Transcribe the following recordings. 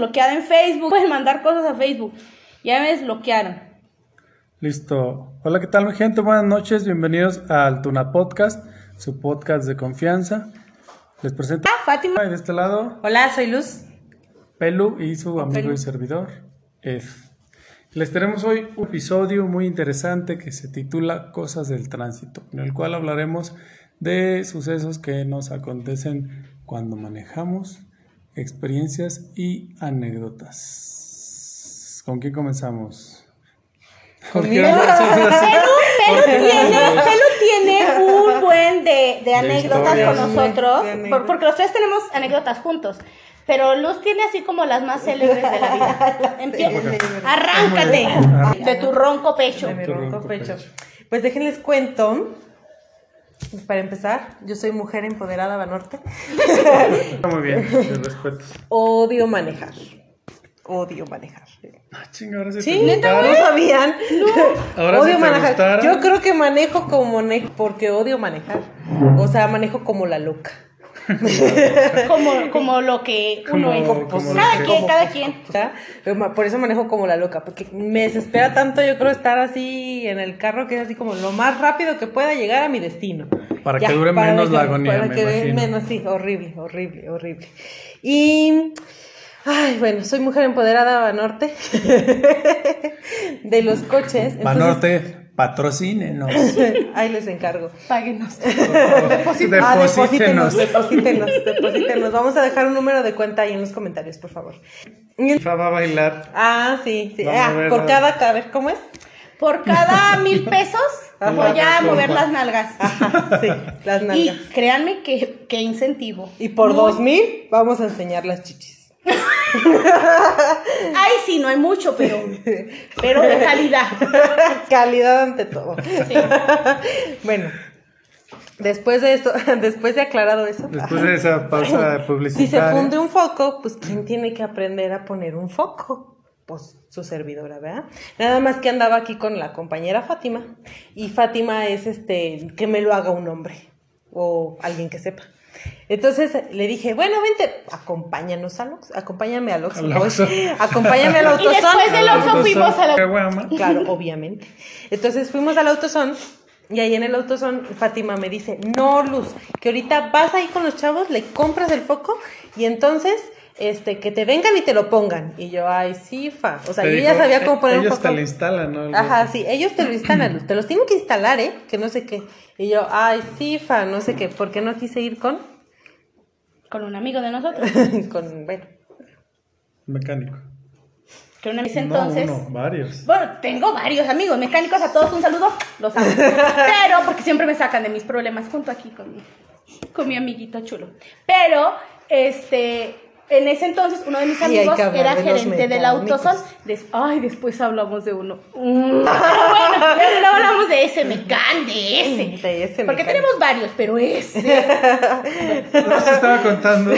desbloqueada en Facebook. Pueden mandar cosas a Facebook. Ya me desbloquearon. Listo. Hola, ¿qué tal, mi gente? Buenas noches. Bienvenidos al Tuna Podcast, su podcast de confianza. Les presento Ah, Fátima. a de este lado Hola, soy Luz. Pelu y su amigo Pelu. y servidor, Ed. Les tenemos hoy un episodio muy interesante que se titula Cosas del Tránsito, en el cual hablaremos de sucesos que nos acontecen cuando manejamos, experiencias y anécdotas. ¿Con quién comenzamos? Pelu, tiene, un buen de, de anécdotas con nosotros, De anécdotas. por- porque los tres tenemos anécdotas juntos. Pero Luz tiene así como las más célebres de la vida. Empie- Arráncate de tu ronco pecho. De mi ronco pecho. Pues déjenles cuento. Para empezar, yo soy mujer empoderada Banorte. Muy bien, mis respetos. Odio manejar. Odio manejar. Ah, chinga, ahora sí, Sí, neta, no sabían. Ahora odio te manejar. gustaron. Yo creo que manejo como ne porque odio manejar. O sea, manejo como la loca. Como, como lo que uno Como- es. como cada quien, cada quien. Por eso manejo como la loca, porque me desespera tanto, yo creo, estar así en el carro, que es así como lo más rápido que pueda llegar a mi destino. Para que dure menos la agonía, Para me que dure menos, sí, horrible, horrible, horrible. Y, ay, bueno, soy mujer empoderada, Banorte, de los coches. entonces- Banorte, patrocínenos. Ahí les encargo. Páguenos. Ah, Deposítenos. deposítenos, deposítenos, deposítenos. Vamos a dejar un número de cuenta ahí en los comentarios, por favor. Fa va a bailar. Ah, sí, sí. Ah, ver, por a- cada, a ver, ¿cómo es? Por cada mil pesos Ajá. voy a Ajá. mover las nalgas. Sí, las Y nalgas. créanme que, que incentivo. Y por Muy- dos mil vamos a enseñar las chichis. Ay, sí, no hay mucho, pero, pero de calidad. Calidad ante todo. Sí. Bueno, después de esto, después de aclarado eso. Después de esa pausa Si se funde un foco, pues ¿quién tiene que aprender a poner un foco? Pues su servidora, ¿verdad? Nada más que andaba aquí con la compañera Fátima. Y Fátima es este, que me lo haga un hombre. O alguien que sepa. Entonces le dije, bueno, vente, acompáñanos al Oxxo, acompáñame al Oxxo. Al Oxxo. Acompáñame al Y autosón. después del Oxxo fuimos a la... Caguama. Claro, obviamente. Entonces fuimos al autosón y ahí en el autosón Fátima me dice, no, Luz, que ahorita vas ahí con los chavos, le compras el foco y entonces este que te vengan y te lo pongan. Y yo, ay, sí, fa. O sea, Te yo ya sabía cómo "Eh, poner un Ellos te lo instalan, ¿no? Algo Ajá, así. sí, ellos te lo instalan. Te los tienen que instalar, ¿eh? Que no sé qué. Y yo, ay, sí, fa, no sé qué. ¿Por qué no quise ir con? Con un amigo de nosotros. con, bueno. Mecánico. Que una vez entonces... No, uno, varios. Bueno, tengo varios amigos mecánicos, a todos un saludo, los amo. Pero, porque siempre me sacan de mis problemas junto aquí con mi, con mi amiguito chulo. Pero, este, en ese entonces uno de mis amigos era gerente del autosón. Des- ay, después hablamos de uno. Mm, bueno, no hablamos de ese mecán, de ese. De ese Porque tenemos varios, pero ese. No se estaba contando.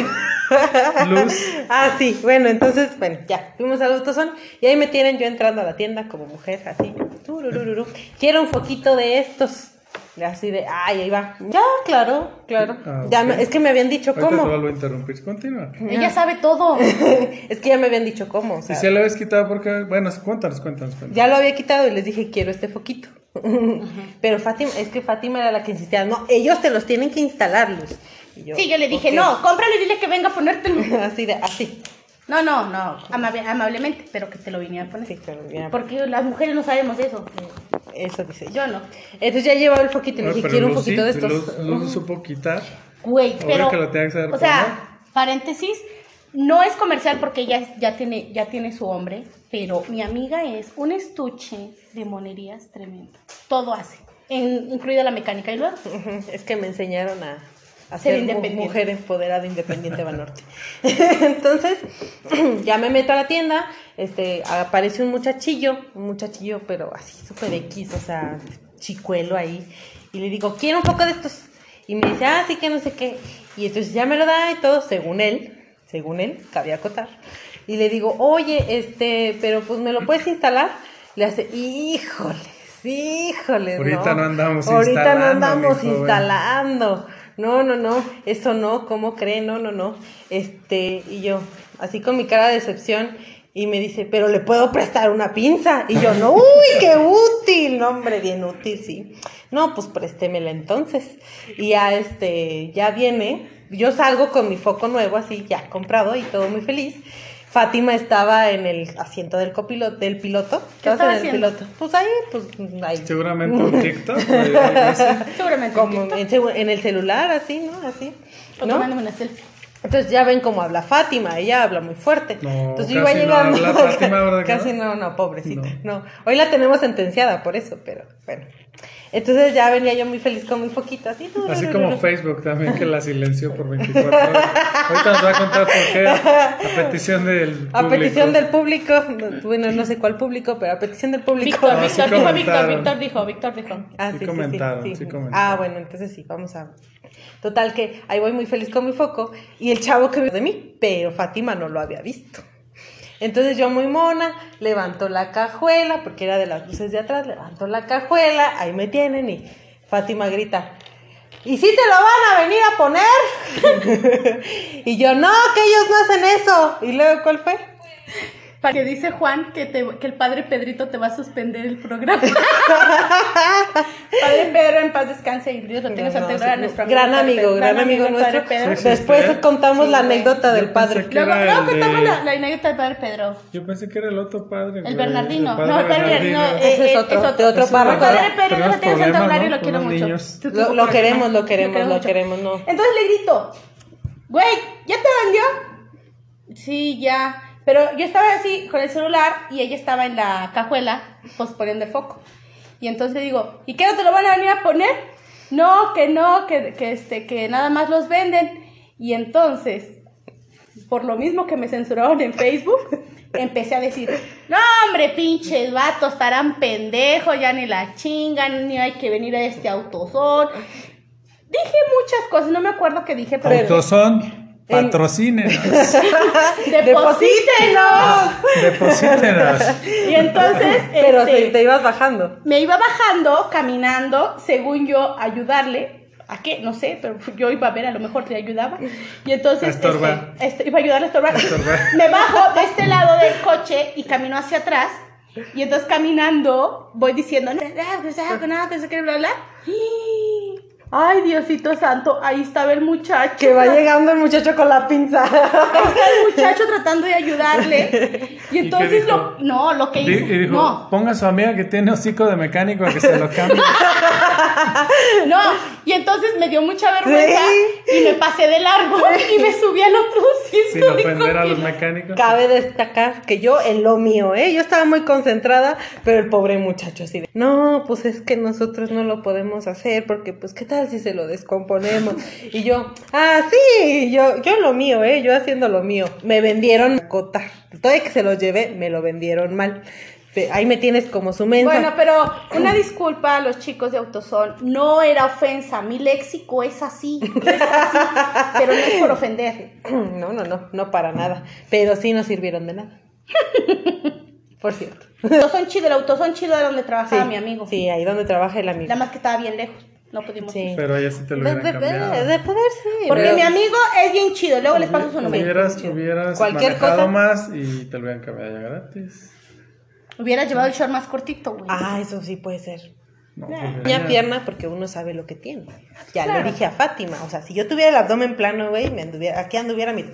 Luz. Ah, sí, bueno, entonces, bueno, ya, fuimos al autosón y ahí me tienen yo entrando a la tienda como mujer, así, tururururu. quiero un foquito de estos, así de, ay, ahí va, ya, claro, claro, Ah, ya, me- es que me habían dicho Ahorita te cómo, vuelvo a interrumpir. Continúa. Ella sabe todo. es que ya me habían dicho cómo, o Y sea, se lo habías quitado porque. Bueno, cuéntanos, cuéntanos. cuéntanos. ya lo había quitado y les dije, quiero este foquito, pero Fátima, es que Fátima era la que insistía, no, ellos te los tienen que instalar, Luz, Y yo, Sí, yo le dije, "Ok". no, cómpralo y dile que venga a ponértelo. así de, así, No, no, no, amable- amablemente, pero que te lo viniera a poner. sí, pero ya, Porque las mujeres no sabemos eso. Eso dice yo. Yo no. Entonces ya llevaba el foquito y dije, pero quiero un sí, de estos. Luz, Luz supo quitar. Güey, pero. que lo tenga que saber o sea, paréntesis, no es comercial porque ella ya tiene, ya tiene su hombre, pero mi amiga es un estuche de monerías tremendo. Todo hace, en- incluida la mecánica. Y luego, Es que me enseñaron a, a Ser ser independiente. mujer empoderada, independiente Banorte. Entonces, ya me meto a la tienda, este, aparece un muchachillo, un muchachillo, pero así súper X, o sea, chicuelo ahí, y le digo, quiero un poco de estos. Y me dice, ah, sí que no sé qué. Y entonces ya me lo da y todo, según él, según él, cabía acotar. Y le digo, oye, este, pero pues me lo puedes instalar. Le hace, híjoles, híjoles. Ahorita no andamos Ahorita no instalando, andamos joven. instalando. No, no, no, eso no, ¿cómo cree? No, no, no. Este, y yo, así con mi cara de decepción, y me dice, pero le puedo prestar una pinza. Y yo, no, uy, qué útil, no, hombre, bien útil, sí. No, pues préstemela entonces. Y ya, este, ya viene, yo salgo con mi foco nuevo, así, ya comprado y todo muy feliz. Fátima estaba en el asiento del copiloto, del piloto. ¿Qué ¿Estabas estaba en el haciendo? piloto? Pues ahí, pues ahí. Seguramente un TikTok. Seguramente. Como en, en el celular, así, ¿no? Así. O ¿no? tomándome una selfie. Entonces ya ven cómo habla Fátima, ella habla muy fuerte. No, Entonces casi yo iba no llegando. habla Fátima, ¿verdad que casi no? no, no, pobrecita. No. No. Hoy la tenemos sentenciada por eso, pero bueno. Entonces ya venía yo muy feliz con mi foquito, así. Así como Facebook también que la silenció por 24 horas. Ahorita nos va a contar por qué. A petición del público. A petición del público, no- bueno, no sé cuál público, pero a petición del público. Víctor, No, sí Víctor, dijo Víctor. Víctor dijo, Víctor dijo. Ah, Sí comentaron, sí comentaron. Ah, bueno, entonces sí, vamos a. Total, que ahí voy muy feliz con mi foco y el chavo que vio de mí, pero Fátima no lo había visto. Entonces yo muy mona, levanto la cajuela, porque era de las luces de atrás, levanto la cajuela, ahí me tienen y Fátima grita, ¿y si te lo van a venir a poner? y yo, no, que ellos no hacen eso. ¿Y luego cuál fue? Para que dice Juan que, te, que el padre Pedrito te va a suspender el programa. padre Pedro, en paz descanse y Dios lo tenga en No, santa no, sí, nuestro gran amigo, gran amigo el Padre nuestro. Pedro. Sí. Después contamos Sí, la anécdota del padre. Luego, luego el contamos de- la, la anécdota del padre Pedro. Yo pensé que era el otro padre. El güey, Bernardino. padre no, el Bernardino. Eh, Ese es eh, otro, El párroco. padre Pedro, tiene santa problemas, gloria y lo quiero mucho. Lo- lo queremos, lo queremos, lo queremos, no. Entonces le grito, güey, ¿ya te vendió? Sí, ya. Pero yo estaba así con el celular y ella estaba en la cajuela, pues poniendo el foco. Y entonces digo, ¿y qué no te lo van a venir a poner? No, que no, que, que, este, que nada más los venden. Y entonces, por lo mismo que me censuraron en Facebook, empecé a decir, no hombre, pinches vatos, estarán pendejos, ya ni la chingan, ni hay que venir a este autosón. Dije muchas cosas, no me acuerdo qué dije, pero... Autosón, patrocínenos. ¡Deposítenos! Deposítenos. Y entonces, Pero este, te ibas bajando. me iba bajando, caminando, según yo, ayudarle. ¿A qué? No sé, pero yo iba a ver, a lo mejor te ayudaba. Y entonces A estorbar. este, este, iba a ayudarle a estorbar. A estorbar. Me bajo de este lado del coche y camino hacia atrás. Y entonces caminando voy diciendo, "No, no, que sea, que nada, que se quiere bla, bla". Ay, Diosito santo, ahí estaba el muchacho. Que va llegando el muchacho con la pinza. Ahí está el muchacho tratando de ayudarle. Y entonces dijo? lo. No, lo que hizo. Y dijo, no, ponga a su amiga que tiene hocico de mecánico a que se lo cambie. no. Y entonces me dio mucha vergüenza Sí. y me pasé de largo y me subí al otro asiento. Sin de ofender a los mecánicos. Cabe destacar que yo en lo mío, ¿eh? Yo estaba muy concentrada, pero el pobre muchacho así de, no, pues es que nosotros no lo podemos hacer porque, pues, ¿qué tal si se lo descomponemos? Y yo, ah, sí, yo, yo lo mío, ¿eh? Yo haciendo lo mío. Me vendieron cota. Todavía que se los llevé, me lo vendieron mal. Ahí me tienes como su mensa. Bueno, pero una disculpa a los chicos de Autosón. No era ofensa. Mi léxico es así. es así, pero no es por ofender. No, no, no, no para nada. Pero sí no sirvieron de nada. Por cierto. Autosón chido, el Autosón chido era donde trabajaba Sí, mi amigo. Sí, ahí donde trabaja el amigo. Nada más que estaba bien lejos. No pudimos Sí. ir. Pero ya sí te lo De, hubieran de- cambiado. de poder sí. Porque pero- mi amigo es bien chido. Luego les paso su número. Hubieras, hubieras Cualquier manejado cosa. más y te lo hubieran cambiado ya gratis. Hubiera llevado el short más cortito, güey. Ah, eso sí puede ser. No, ya- pierna porque uno sabe lo que tiene. Ya Claro. le dije a Fátima, o sea, si yo tuviera el abdomen plano, güey, me anduviera, aquí anduviera mi,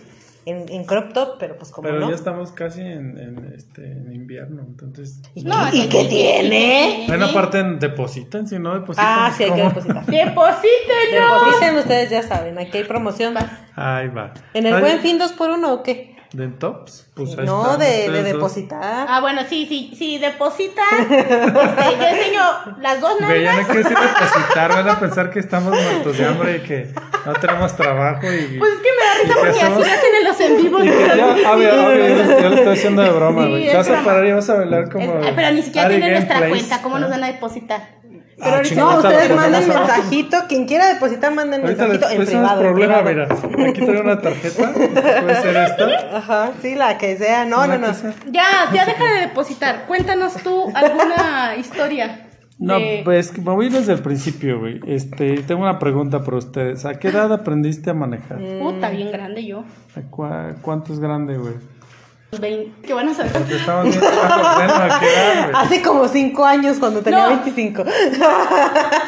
en, en crop top, pero pues como Pero no. ya estamos casi en, en, este, en invierno, entonces... ¿Y, No, qué, y qué tiene? Bueno, aparte depositan, si no depositan... Ah, sí, hay que depositar. ¡Deposítenos! Depositen, ustedes ya saben, aquí hay promoción. Ahí va. ¿En el Ay, buen fin dos por uno o qué? ¿De tops? Pues ahí no, están de, de dos. depositar. Ah, bueno, sí, sí, sí, deposita. Este, yo enseño las dos Ve, ya no nalgas. que decir depositar, van a pensar que estamos muertos de hambre y que no tenemos trabajo y... Pues es que me da risa ¿Y qué porque así hacemos? lo hacen en los en vivos. y que ya, obvio, obvio, yo, yo lo estoy haciendo de broma, Sí, güey. es Te vas a parar y vas a bailar como... Es- pero ni siquiera tienen nuestra Gameplays. cuenta. ¿Cómo nos van a depositar? Ah, ahorita- chingada, no, ahorita ustedes manden mensajito. Quien quiera depositar, manden Ahorita mensajito en no privado. es en problema, privado. mira. Aquí traigo una tarjeta, puede ser esta. Ajá, sí, la que sea. No, no, no. sea. Ya, ya deja de depositar. Cuéntanos tú alguna historia. No, de- pues que me voy desde el principio, güey. Este, tengo una pregunta para ustedes. ¿A qué edad aprendiste a manejar? Puta, bien grande yo. ¿A cua- ¿Cuánto es grande, güey? Vein- ¿Qué van a saber? Porque estamos bien bueno, ¿a qué edad, güey? Hace como cinco años cuando tenía No. 25.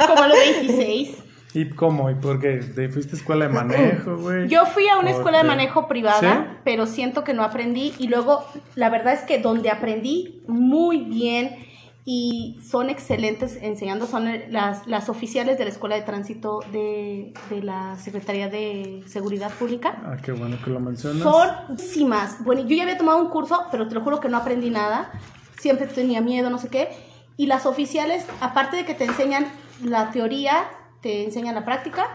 Como a los 26. ¿Y cómo? ¿Y por qué? ¿Te fuiste a escuela de manejo, güey? Yo fui a una escuela de manejo privada, ¿Sí? pero siento que no aprendí. Y luego, la verdad es que donde aprendí muy bien y son excelentes enseñando son las, las oficiales de la Escuela de Tránsito de, de la Secretaría de Seguridad Pública. Ah, qué bueno que lo mencionas. Son. Bueno, yo ya había tomado un curso, pero te lo juro que no aprendí nada. Siempre tenía miedo, no sé qué. Y las oficiales, aparte de que te enseñan la teoría, te enseñan la práctica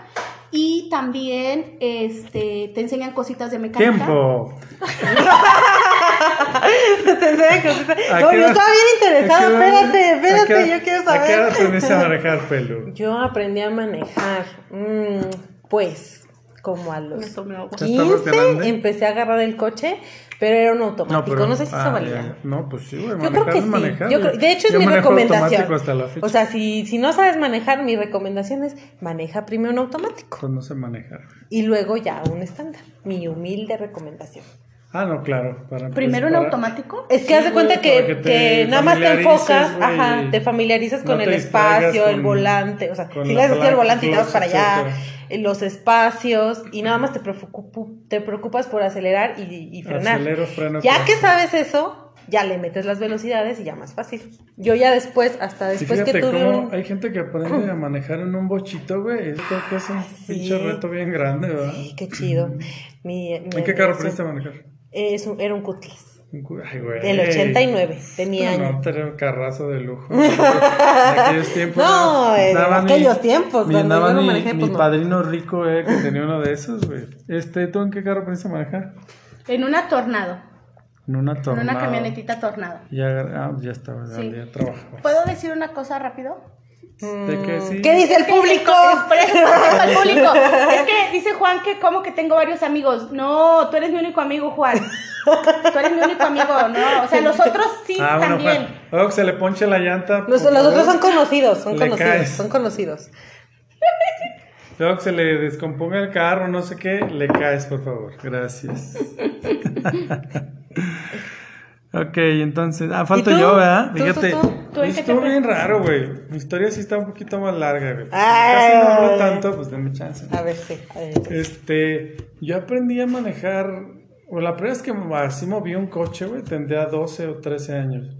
y también este, te enseñan cositas de mecánica. ¡Tiempo! Te enseñan cositas. ¿A No, yo estaba bien interesada. Espérate, qué espérate, yo quiero ¿A qué edad saber. aprendiste a manejar, pelo? Yo aprendí a manejar. mm, pues, como a los Eso me hago. ¿Ya estabas 15 grande? empecé a agarrar el coche, pero era un automático. No, sé si ah, eso valía. ya. No, pues sí, güey. Yo Manejar creo que es sí. manejar. Yo creo- de hecho, es Yo mi recomendación. automático hasta la fecha. O sea, si, si no sabes manejar, mi recomendación es maneja primero un automático Pues no sé manejar. y luego ya un estándar. Mi humilde recomendación. Ah, no, claro. Para, Primero en para- automático. Es que Sí, haz de cuenta que, nada más te enfocas, ajá, te familiarizas no con te el espacio, el volante, o sea, si le haces palanca, volante y te vas para allá, etcétera. los espacios y nada más te, te preocupas por acelerar y, y frenar. Acelero, freno, ya que sabes eso, ya le metes las velocidades y ya más fácil. Yo ya después, hasta Sí, después fíjate que tuve cómo un... hay gente que aprende a manejar en un bochito, güey. Es creo que es un sí. pinche reto bien grande, ¿verdad? Sí, qué chido. Mi, mi ¿En qué carro aprendiste a manejar? Es un- era un Cutlass. Ay, güey. Del 89, de mi No, año. No, tenía un carrazo de lujo. De aquellos tiempos. No, eh, mi- aquellos tiempos, Mi, manejé, pues no. padrino rico, eh, que tenía uno de esos, güey. Este, ¿tú en qué carro aprendiste a manejar? En una tornado. En una En tornada. una camionetita tornado. Ya, ah, ya estaba, ya, Sí. ya trabajaba. ¿Puedo decir una cosa rápido? ¿De qué sí? ¿Qué dice el público? Es por eso, es para el público. Es que dice Juan que como que tengo varios amigos. No, tú eres mi único amigo, Juan. Tú eres mi único amigo, no. O sea, los otros sí Ah, bueno, también. Juan. Luego que se le ponche la llanta. Los, por los otros son conocidos, son Le conocidos, caes. son conocidos. Luego que se le descomponga el carro, no sé qué, le caes, por favor. Gracias. ok, entonces. Ah, falto ¿Y tú? yo, ¿verdad? ¿Tú, tú, Fíjate. tú? ¿Tú qué te Estuvo bien raro, güey. Mi historia sí está un poquito más larga, güey. Ay. Casi no hablo tanto, pues denme chance. A ver, sí. a ver. Este, yo aprendí a manejar, o la primera vez que así moví un coche, güey, tendría 12 o 13 años.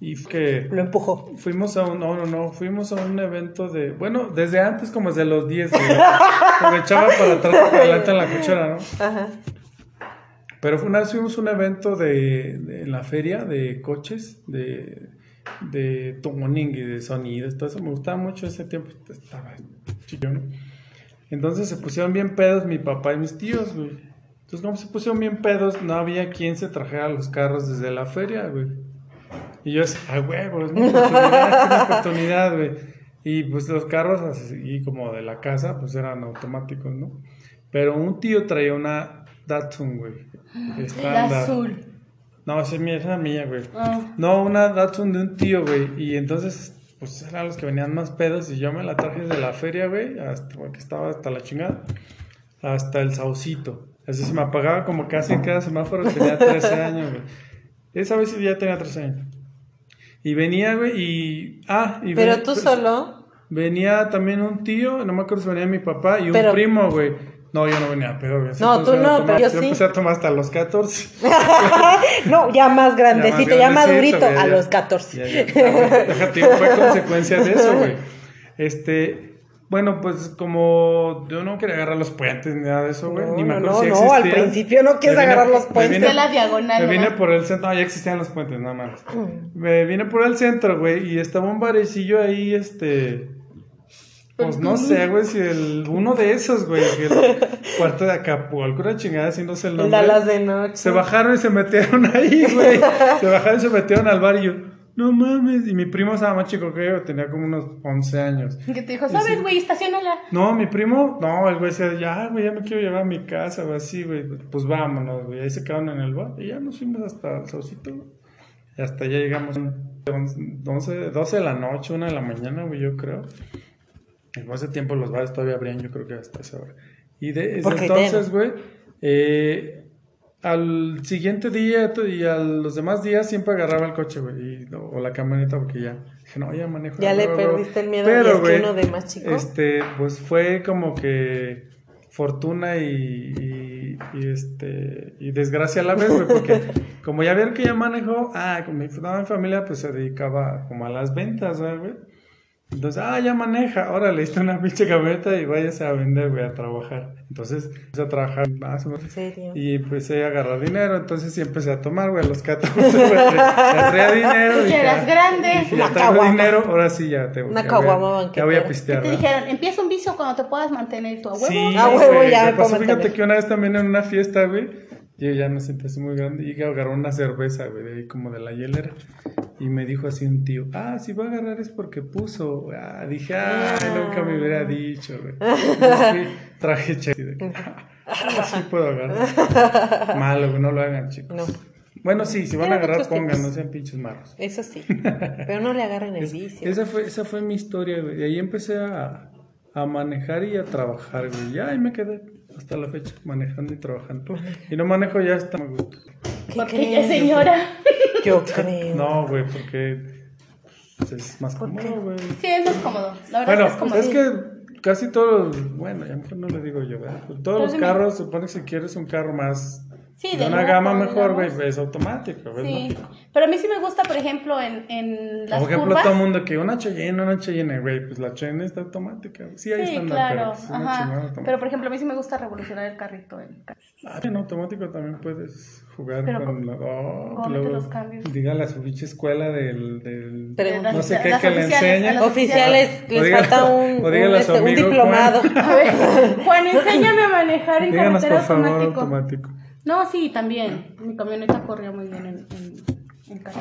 Y que Lo empujó. fuimos a un, no, no, no, fuimos a un evento de, bueno, desde antes como desde los 10, güey. Echaba para atrás para adelante en la cochera, ¿no? Ajá. Pero una fuimos un evento de, en la feria de coches, de, de y de sonidos, todo eso. Me gustaba mucho ese tiempo. Estaba chiquillo, ¿no? Entonces se pusieron bien pedos mi papá y mis tíos, güey. Entonces, como se pusieron bien pedos, no había quien se trajera los carros desde la feria, güey. Y yo decía, ay, huevo, es mi oportunidad, oportunidad, güey. Y pues los carros así como de la casa, pues eran automáticos, ¿no? Pero un tío traía una Datsun, güey. El estándar. azul. No, esa es mía, esa es mía, güey. Ah. No, una Datsun de un tío, güey. Y entonces, pues eran los que venían más pedos. Y yo me la traje de la feria, güey. Hasta, porque estaba hasta la chingada. Hasta el saucito. Así se me apagaba como casi en cada semáforo. Tenía 13 años, güey. Esa vez ya tenía 13 años. Y venía, güey, y. Ah, y Pero ven- tú pues, solo. Venía también un tío, no me acuerdo si venía mi papá y un Pero- primo, güey. No, yo no venía, pero güey. No, tú no, pero yo sí. empecé a tomar hasta los 14. no, ya más grandecito, ya, grandecito, madurito, güey, a ya. los 14. Ya, ya. Ah, Déjate, fue consecuencia de eso, güey. Este, bueno, pues como yo no quería agarrar los puentes ni nada de eso, güey. No, ni me no, acuerdo no, si no, al principio no quieres Me vine- agarrar los me puentes. vine- De la diagonal, Me vine ¿verdad? por el centro, no, ya existían los puentes, nada más. Mm. Me vine por el centro, güey, y estaba un barecillo ahí, este. Pues no sé, güey, si el. Uno de esos, güey, que el cuarto de Acapulco, una chingada, sé el nombre. Dallas de noche. Se bajaron y se metieron ahí, güey. Se bajaron y se metieron al bar y yo, no mames. Y mi primo estaba más chico que yo, tenía como unos 11 años. Que te dijo, ¿sabes, güey? Estacionala. No, mi primo, no, el güey decía, ya, güey, ya me quiero llevar a mi casa, o así, güey. Pues vámonos, güey. Ahí se quedaron en el bar y ya nos fuimos hasta el saucito, güey. Y hasta ya llegamos a 11, 12 de la noche, 1 de la mañana, güey, yo creo. En ese tiempo los bares todavía abrían, yo creo que hasta esa hora. Y de, desde Porque entonces, güey, eh, al siguiente día y a los demás días siempre agarraba el coche, güey, o la camioneta, porque ya dije, no, ya manejo. Ya le güey, güey". perdiste el miedo, Pero, y es que uno de más chico. Este, pues fue como que fortuna y, y, y, este y desgracia a la vez, güey, porque como ya vieron que ya manejó, ah, con mi, mi familia pues se dedicaba como a las ventas, ¿verdad, güey. Entonces, ah, ya maneja, ahora le diste una pinche camioneta y váyase a vender, güey, a trabajar. Entonces, empecé a trabajar más o menos. ¿En serio? Y empecé a agarrar dinero, entonces sí empecé a tomar, güey, a los 14, güey, traía dinero. Ya eras grande. dije, Una ya traigo dinero, ahora sí ya te Una ya caguama voy a- banquetera. Ya voy a Que pistear. te ¿verdad? dijeron, empieza un vicio cuando te puedas mantener tu a huevo. Sí, A huevo, güey, ya me pasó, fíjate que una vez también en una fiesta, güey, yo ya me sentí así muy grande y agarró una cerveza, güey, de ahí como de la hielera. Y me dijo así un tío, ah, si va a agarrar es porque puso. Ah, dije, ah, nunca me hubiera dicho, güey. Entonces traje de que, ah, sí puedo agarrar. Malo, güey, no lo hagan, chicos. No. Bueno, sí, si van a agarrar, pongan, no sean pinches marros. Eso sí. Pero no le agarren el vicio. Esa fue, esa fue mi historia, güey. Y ahí empecé a, a manejar y a trabajar, güey. Ya ahí me quedé hasta la fecha, manejando y trabajando. Y no manejo ya hasta me gusta. ¿Qué Porque es señora. Yo creo. No, güey, porque pues, es más cómodo, güey. Sí, es más cómodo. La verdad Bueno, es cómodo. es que casi todos, bueno, ya mejor no le digo yo, ¿verdad? Todos Pero los carros, supone que si quieres un carro más Sí, de de una lujo, gama mejor, güey, es automático, güey. Sí, lógico. pero a mí sí me gusta, por ejemplo, en, en las Por ejemplo, curvas. todo el mundo que una Cheyenne, una Cheyenne, güey, pues la Cheyenne está automática. Sí, ahí Sí, están claro. pero Ajá. Pero por ejemplo, a mí sí me gusta revolucionar el carrito. En... Ah, en automático también puedes jugar Pero con con- la. Oh, cómete luego, los cambios. Dígale a su pinche escuela del. del Pregunta. no sé qué Las que le oficiales, enseñen. Oficiales, O les dígale- falta un, un, este, un amigo diplomado. A ver, Juan, enséñame a manejar en Díganos, por favor, automático. automático. No, sí, también. Mi camioneta corría muy bien en,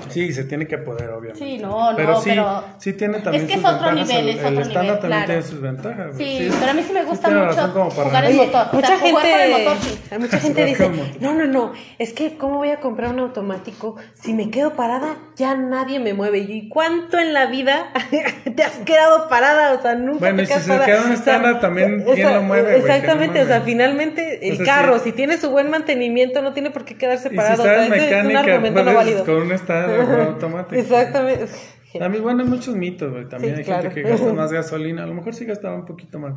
Sí, se tiene que poder, obviamente. Sí, no, no, pero sí, pero- sí tiene también Es que sus es otro ventajas. nivel, el, es el otro estándar nivel, también claro. tiene sus ventajas. güey. Sí, pero a mí sí me gusta tiene mucho razón como para- jugar el Oye, motor. O mucha sea, jugar con el gente, motor, sí. mucha gente Jugar dice, el no, no, no, es que cómo voy a comprar un automático si me quedo parada ya nadie me mueve. Y yo, ¿y cuánto en la vida te has quedado parada? O sea, nunca Bueno, te y si quedas se parada. queda en O sea, estándar, también, ¿quién lo mueve, no Exactamente, o sea, finalmente el O carro, sí. si tiene su buen mantenimiento, no tiene por qué quedarse Y si parado. o sabes es un mecánica, argumento no válido. con un o automático. Exactamente. A mí, bueno, hay muchos mitos, güey. También Sí, hay claro. gente que gasta más gasolina. A lo mejor sí gastaba un poquito más.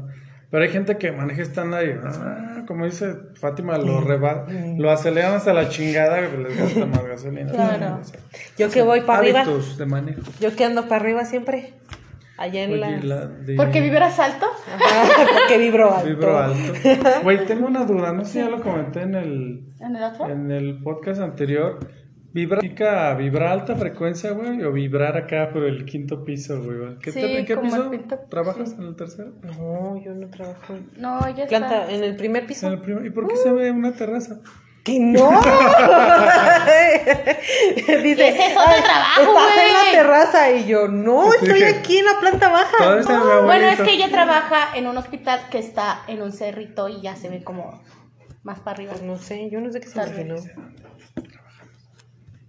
Pero hay gente que maneja estándar y, ah, como dice Fátima, lo reba lo aceleran hasta la chingada, pues les gasta más gasolina. Claro. Sea, Yo que voy para arriba, de manejo. yo que ando para arriba siempre, allá en Oye, la... la de- Porque vibras alto. Ajá, porque vibro alto. Vibro alto. Güey, tengo una duda. No sé si ya lo comenté en el, ¿En el otro? en el podcast anterior. ¿Vibra significa vibrar a alta frecuencia, güey? ¿O vibrar acá por el quinto piso, güey? ¿Qué Sí, te- ¿En qué como piso el quinto- trabajas? ¿En el tercero? No, yo no trabajo en No, ya planta, está. en el primer En piso. el primer- ¿Y por qué se ve una terraza? ¡Que no! Dice, ¿Qué es eso de "Ay, trabajo, Estás en la güey?" terraza y yo, no, estoy aquí en la planta baja. Se Bueno, es que ella trabaja en un hospital que está en un cerrito y ya se ve como más para arriba. No sé, yo no sé qué vez.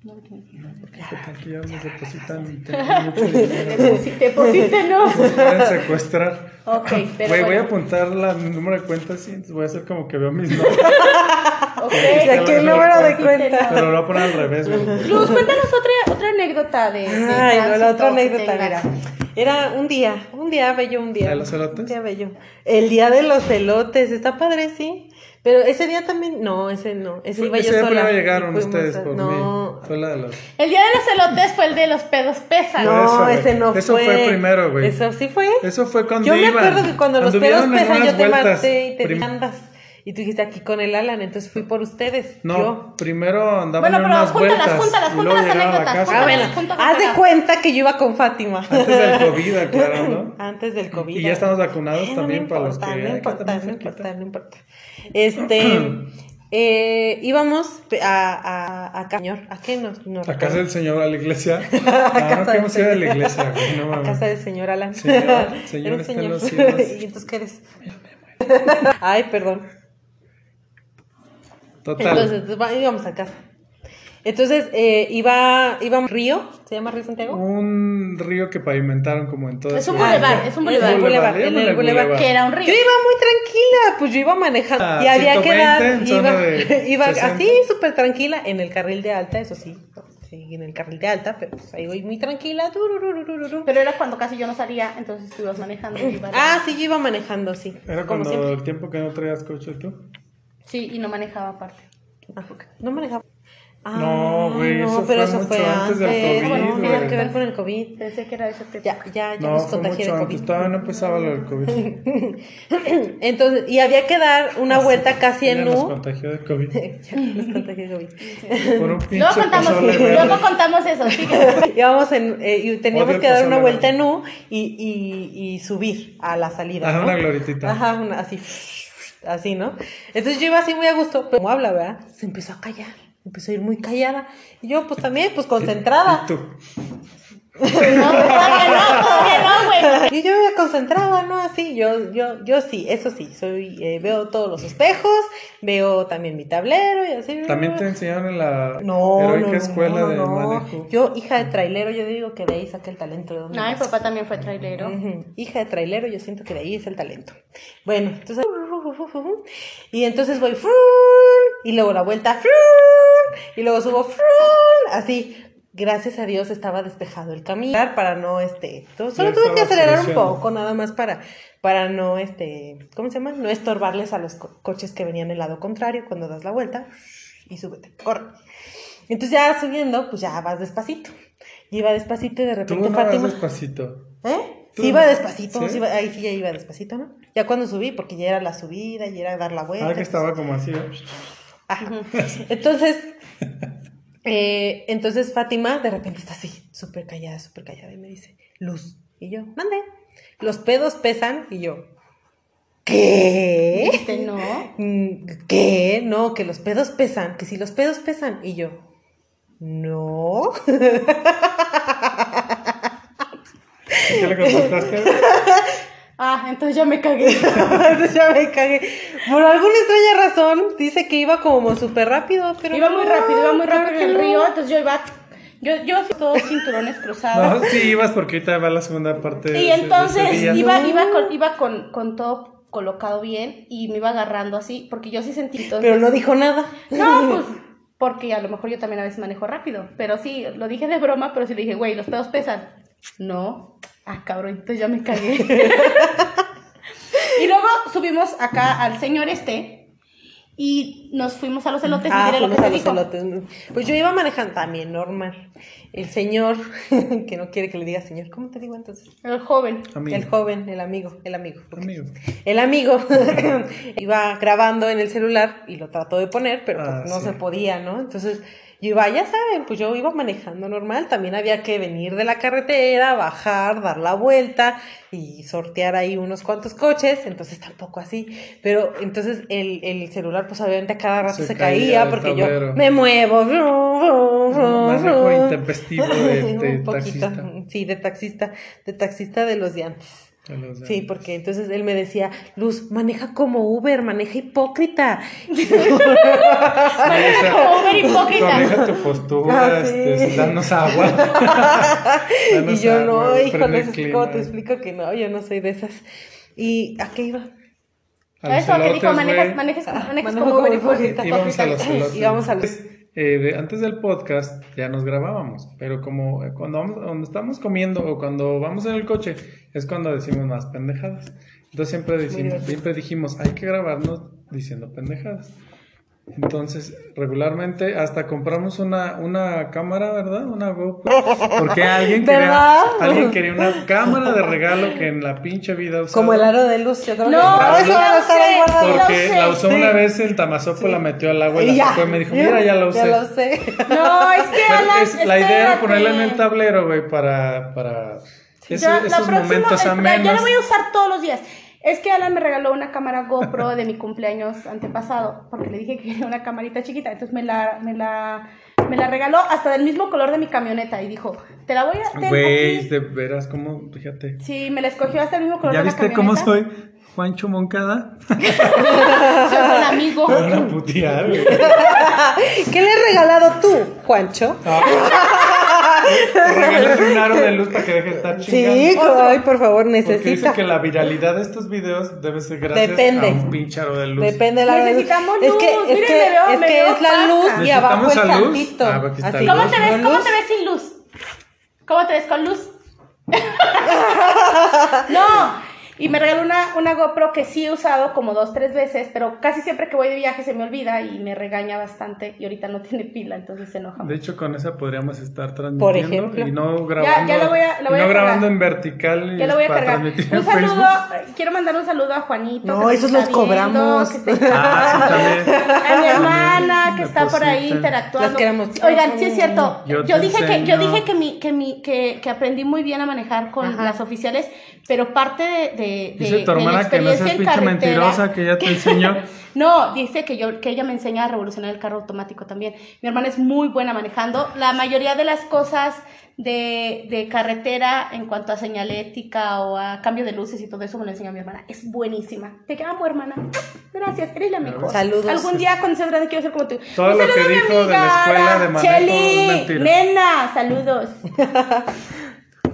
¿No? No, Porque qué tal que ya nos depositan y tenemos mucho dinero. Deposi- Deposítenos. Nos pueden secuestrar. Ok, pero Güey, voy a apuntar la, el número de cuenta así, entonces voy a hacer como que veo mis nombres. Ok, O sea, ¿qué número de cuenta? Pero lo voy a poner al revés, güey. Luz, cuéntanos otra, otra anécdota de, Ay, no, la otra que anécdota, mira. Era un día, un día bello, un día. ¿De los elotes? Un día bello. El día de los elotes, está padre, sí. Pero ese día también, no, ese no, ese iba yo Ese sola. primero llegaron ustedes a- por no, mí. Fue la de los... El día de los elotes fue el de los pedos pesan. No. Eso, ese no Eso fue. fue primero, güey. Eso sí fue. Eso fue cuando Yo me acuerdo que cuando los pedos pesan, yo te maté y te Prim- andas. Y tú dijiste aquí con el Alan, entonces fui por ustedes. No, Yo. primero andaban Bueno, en pero unas júntalas, vueltas. júntalas, júntalas a anécdotas, casa. Ah, bueno, haz de cuenta que yo iba con Fátima. Antes del COVID, claro, ¿no? Antes del COVID. Y ya estamos vacunados también no para los importa, que- No importa, no importa, no importa. Este, eh, íbamos a, a, a, Cañor. ¿A qué nos, nos A casa del señor, a la iglesia. A Ah, no casa queremos ir a la iglesia, güey, no A casa del señor Alan. Señor, señor señor. ¿Y entonces qué eres? Ay, perdón. Total. Entonces va- íbamos a casa. Entonces, eh, iba, iba a un río, ¿se llama Río Santiago? Un río que pavimentaron como en todo Es un ese- bulevar, es un El bulevar. el bulevar. Que era un río. Yo iba muy tranquila, pues yo iba manejando Ah, y había que 120 dar, iba, iba 60. así súper tranquila en el carril de alta, eso sí, sí, en el carril de alta, pero pues ahí voy muy tranquila. Pero era cuando casi yo no salía, entonces tú ibas manejando. y iba- Ah, sí, yo iba manejando, sí. Era como cuando siempre. el tiempo que no traías coche tú. Sí, y no manejaba aparte. Ah, no manejaba. Ah, No, güey, eso pero fue eso fue mucho antes del antes. COVID, Bueno, güey. nada que ver con el COVID. Pensé que era ese tema. Ya, ya, ya No, nos fue contagié de COVID. antes. Todavía no empezaba lo del COVID. Entonces, y había que dar una vuelta casi Ya en nos nu. contagió de COVID. Ya nos contagié de COVID. Por un pinche Luego contamos, luego contamos eso, sígueme. Íbamos en, eh, y teníamos que dar una vuelta en nu y, y, y subir a la salida. Ajá, ¿no? una glorietita. Ajá, una, así, así, ¿no? Entonces yo iba así muy a gusto, pero como habla, ¿verdad? Se empezó a callar, empezó a ir muy callada. Y yo, pues también, pues concentrada. No, todavía no, todavía no, güey. Y yo iba concentrada, ¿no? Así, yo, yo, yo sí, eso sí, soy, eh, veo todos los espejos, veo también mi tablero y así. También te enseñaron en la No, heroica no, no, escuela no, de no. manejo. Yo, hija de trailero, yo digo que de ahí saqué el talento de donde No, mi papá también fue trailero. Hija de trailero, yo siento que de ahí es el talento. Bueno, entonces. Y entonces voy. Y luego la vuelta. Y luego subo. Así. Gracias a Dios estaba despejado el camino para no este. Solo Ya tuve que acelerar un poco, nada más para, para no este. ¿Cómo se llama? No estorbarles a los co- coches que venían del lado contrario cuando das la vuelta. Y súbete, corre. Entonces ya subiendo, pues ya vas despacito. Y iba despacito y de Tú repente no vas Fátima. despacito. ¿Eh? Tú Sí, iba no. despacito, ¿Sí? sí iba- ahí sí ya iba despacito, ¿no? Ya cuando subí, porque ya era la subida, y era dar la vuelta. Ah, que estaba como así. ¿eh? Ajá. Entonces, eh, entonces Fátima de repente está así, súper callada, súper callada, y me dice, Luz. Y yo, mande. Los pedos pesan, y yo, ¿qué? No. Mm, ¿Qué? No, que los pedos pesan, que si los pedos pesan, y yo, no. ¿Y ¿Qué le contestaste? Ah, entonces ya me cagué. Entonces ya me cagué. Por alguna extraña razón, dice que iba como súper rápido, pero. Iba muy no, rápido, iba muy rápido en el no. río, entonces yo iba. Yo, yo sí, todos cinturones cruzados. No, sí ibas porque ahorita va la segunda parte. de Y de entonces día. iba, No. iba, con, iba con, con todo colocado bien y me iba agarrando así, porque yo sí sentí entonces- Pero no dijo nada. No, pues porque a lo mejor yo también a veces manejo rápido, pero sí, lo dije de broma, pero sí le dije, güey, los pedos pesan. No, ah, cabrón, entonces ya me cagué. y luego subimos acá al señor este y nos fuimos a los elotes Ah, y lo que fuimos a me los dijo. elotes. Pues yo iba manejando también, normal. El señor, que no quiere que le diga señor, ¿cómo te digo entonces? El joven. Amigo. El joven, el amigo, el amigo. Amigo. El amigo iba grabando en el celular y lo trató de poner, pero pues no sí. se podía, ¿no? Entonces yo iba, ya saben, pues yo iba manejando normal, también había que venir de la carretera, bajar, dar la vuelta y sortear ahí unos cuantos coches, entonces tampoco así, pero entonces el, el celular pues obviamente a cada rato Se se, caía porque yo me muevo. Manejo intempestivo de- de Un poquito, taxista. sí, de taxista, de taxista de los de antes. Sí, porque entonces él me decía, Luz, maneja como Uber, maneja hipócrita. Maneja como Uber hipócrita. Corrija tu postura, Ah, sí. este, danos agua. y yo agua, no, híjole. ¿cómo te explico que no? Yo no soy de esas. ¿Y a qué iba? Eso que dijo, manejas, manejas, Ah, manejas como Uber hipócrita. Íbamos a los. Eh, de- antes del podcast ya nos grabábamos, pero como eh, cuando, vamos, cuando estamos comiendo o cuando vamos en el coche es cuando decimos más pendejadas. Entonces siempre, decimos, siempre dijimos, hay que grabarnos diciendo pendejadas. Entonces, regularmente hasta compramos una, una cámara, ¿verdad? Una GoPro. Porque alguien quería, ¿Verdad? alguien quería una cámara de regalo que en la pinche vida usaba. Como el aro de luz, yo creo No, que eso la usé, Porque la usó Sí. una vez el tamazopo, la metió al agua y la ya. sacó y me dijo, mira, ya la usé. Ya lo sé. No, es que Pero Alan, es- la idea era ponerla en el tablero, güey, para, para ese- Ya, la esos próxima- momentos amenos. Ya la voy a usar todos los días. Es que Alan me regaló una cámara GoPro de mi cumpleaños antepasado, porque le dije que quería una camarita chiquita, entonces me la, me la, me la regaló hasta del mismo color de mi camioneta y dijo, te la voy a Güey, aquí". de veras, cómo, fíjate. Sí, me la escogió hasta el mismo color ¿Ya de la viste camioneta. cómo soy? Juancho Moncada. Soy buen amigo. Güey. ¿Qué le has regalado tú, Juancho? Regálale un aro de luz para que deje de estar chingando. Sí, ay, por favor, Porque dice necesita. que la viralidad de estos videos debe ser gracias Depende. a un pinche aro de luz. Depende de la Necesitamos Es luz. que, es Miren, que, me veo- es, me que veo es la luz y abajo el santito. Ah, aquí está Así. la ¿Cómo luz. te ves? ¿No ¿Cómo te ves sin luz? ¿Cómo te ves con luz? no. Y me regaló una, una GoPro que sí he usado como dos, tres veces, pero casi siempre que voy de viaje se me olvida y me regaña bastante y ahorita no tiene pila, entonces se enoja. De hecho, con esa podríamos estar transmitiendo Por ejemplo. y no grabando, ya lo voy a- lo y voy no a grabando cargar. en vertical Ya lo voy a para cargar. transmitir en Un saludo, Facebook. quiero mandar un saludo a Juanito. No, esos los viendo, cobramos. que Ah, sí, a mi hermana que está por ahí interactuando. Las queremos. Oigan, sí es cierto. Yo dije que yo dije que mi que mi que, que aprendí muy bien a manejar con Ajá. las oficiales, pero parte de de, de, Dice tu de la hermana que no seas pinche mentirosa, que ella te enseñó. No, dice que yo que ella me enseña a revolucionar el carro automático también. Mi hermana es muy buena manejando. La mayoría de las cosas de, de carretera en cuanto a señalética o a cambio de luces y todo eso me lo enseña mi hermana. Es buenísima. Te amo, hermana. Gracias, eres la mejor. Saludos. Algún día cuando seas grande quiero ser como tú. Todo Un lo que dijo de la amiga, escuela de manejo mentira. nena, saludos.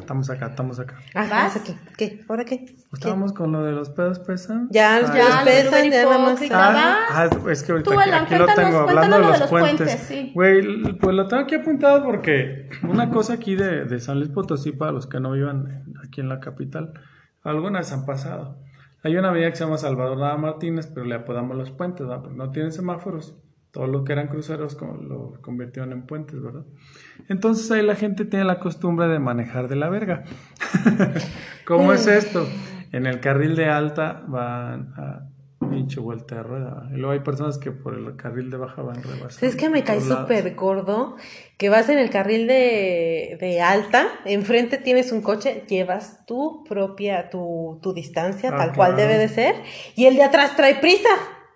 Estamos acá, estamos acá. Ah, ¿Vas? ¿vas aquí? ¿Qué? ¿Ahora qué? ¿Qué? Estábamos con lo de los pedos pesan. Ya, los Ah, pedos ya, pesan, los ya nada más. Ah, ah, es que ahorita aquí, lo tengo hablando de los, puentes. Güey, pues lo tengo aquí apuntado porque una cosa aquí de, de San Luis Potosí, para los que no vivan aquí en la capital, algunas han pasado. Hay una avenida que se llama Salvador Nava Martínez, pero le apodamos los puentes, ¿verdad? Porque no tiene semáforos. Todo lo que eran cruceros lo convirtieron en puentes, ¿verdad? Entonces ahí la gente tiene la costumbre de manejar de la verga. ¿Cómo es esto? En el carril de alta van a pinche vuelta de rueda. Y luego hay personas que por el carril de baja van rebasando. Es que me cae súper gordo que vas en el carril de, de alta, enfrente tienes un coche, llevas tu propia, tu, tu distancia, Ah, tal cual debe de ser, y el de atrás trae prisa,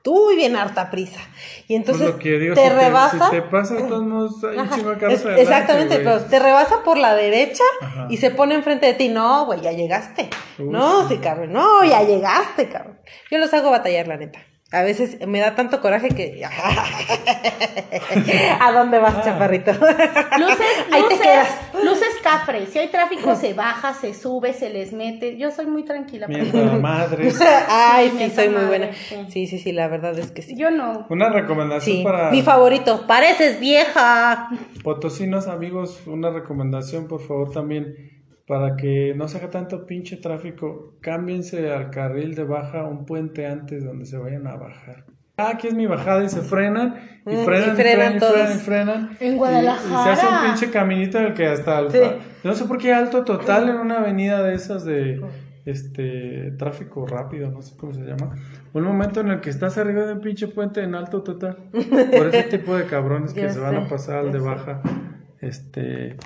tú y bien harta prisa. Y entonces Pues lo que digo, te si rebasa. si te pasa, de todos modos, hay un Ajá, chingo de carros es- adelante, exactamente, pero te rebasa por la derecha Ajá. y se pone enfrente de ti. No, güey, ya llegaste. No, sí. cabrón. No, ya llegaste, cabrón. Yo los hago batallar, la neta. A veces me da tanto coraje que. ¿A dónde vas, Ah. chaparrito? Luces, Ahí te quedas. luces cafre. Si hay tráfico, se baja, se sube, se les mete. Yo soy muy tranquila. Mientras madres. Ay, Sí, soy muy madre, buena. sí. Sí, sí, sí, la verdad es que sí. Yo no. Una recomendación Sí, para mi favorito. Pareces vieja. potosinos, amigos, una recomendación, por favor, también. Para que no se haga tanto pinche tráfico, cámbiense al carril de baja un puente antes donde se vayan a bajar. Ah, aquí es mi bajada y se frenan y Mm, frenan, y y frenan frenan, y todos. frenan, y frenan. En Y- Guadalajara. Y, se hace un pinche caminito en el que hasta el- Sí. no sé por qué alto total en una avenida de esas de este tráfico rápido, no sé cómo se llama. Un momento en el que estás arriba de un pinche puente en alto total. Por ese tipo de cabrones que se van a pasar al de baja. Este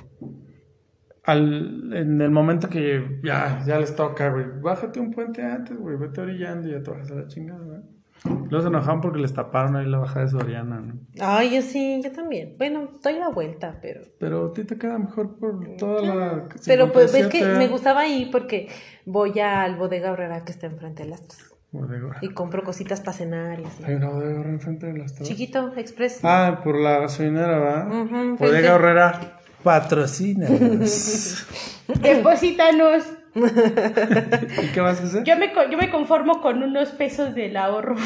al, en el momento que ya, ya les toca, güey, bájate un puente antes, güey, vete orillando y ya te bajas a la chingada, güey. Luego se enojaron porque les taparon ahí la bajada de Soriana, ¿no? Ay, yo sí, yo también. Bueno, doy la vuelta, pero. Pero a ti te queda mejor por toda la... Pero pues es que 57. me gustaba ahí porque voy al bodega horrera que está enfrente de las tres. Bodega. Y compro cositas para cenar y así. Hay una bodega Horrera enfrente de las tres. Chiquito, express. Ah, por la gasolinera, ¿va? Ujú, frente. bodega Horrera, patrocina. Deposítanos. ¿Y qué vas a hacer? Yo me, co- yo me conformo con unos pesos del ahorro.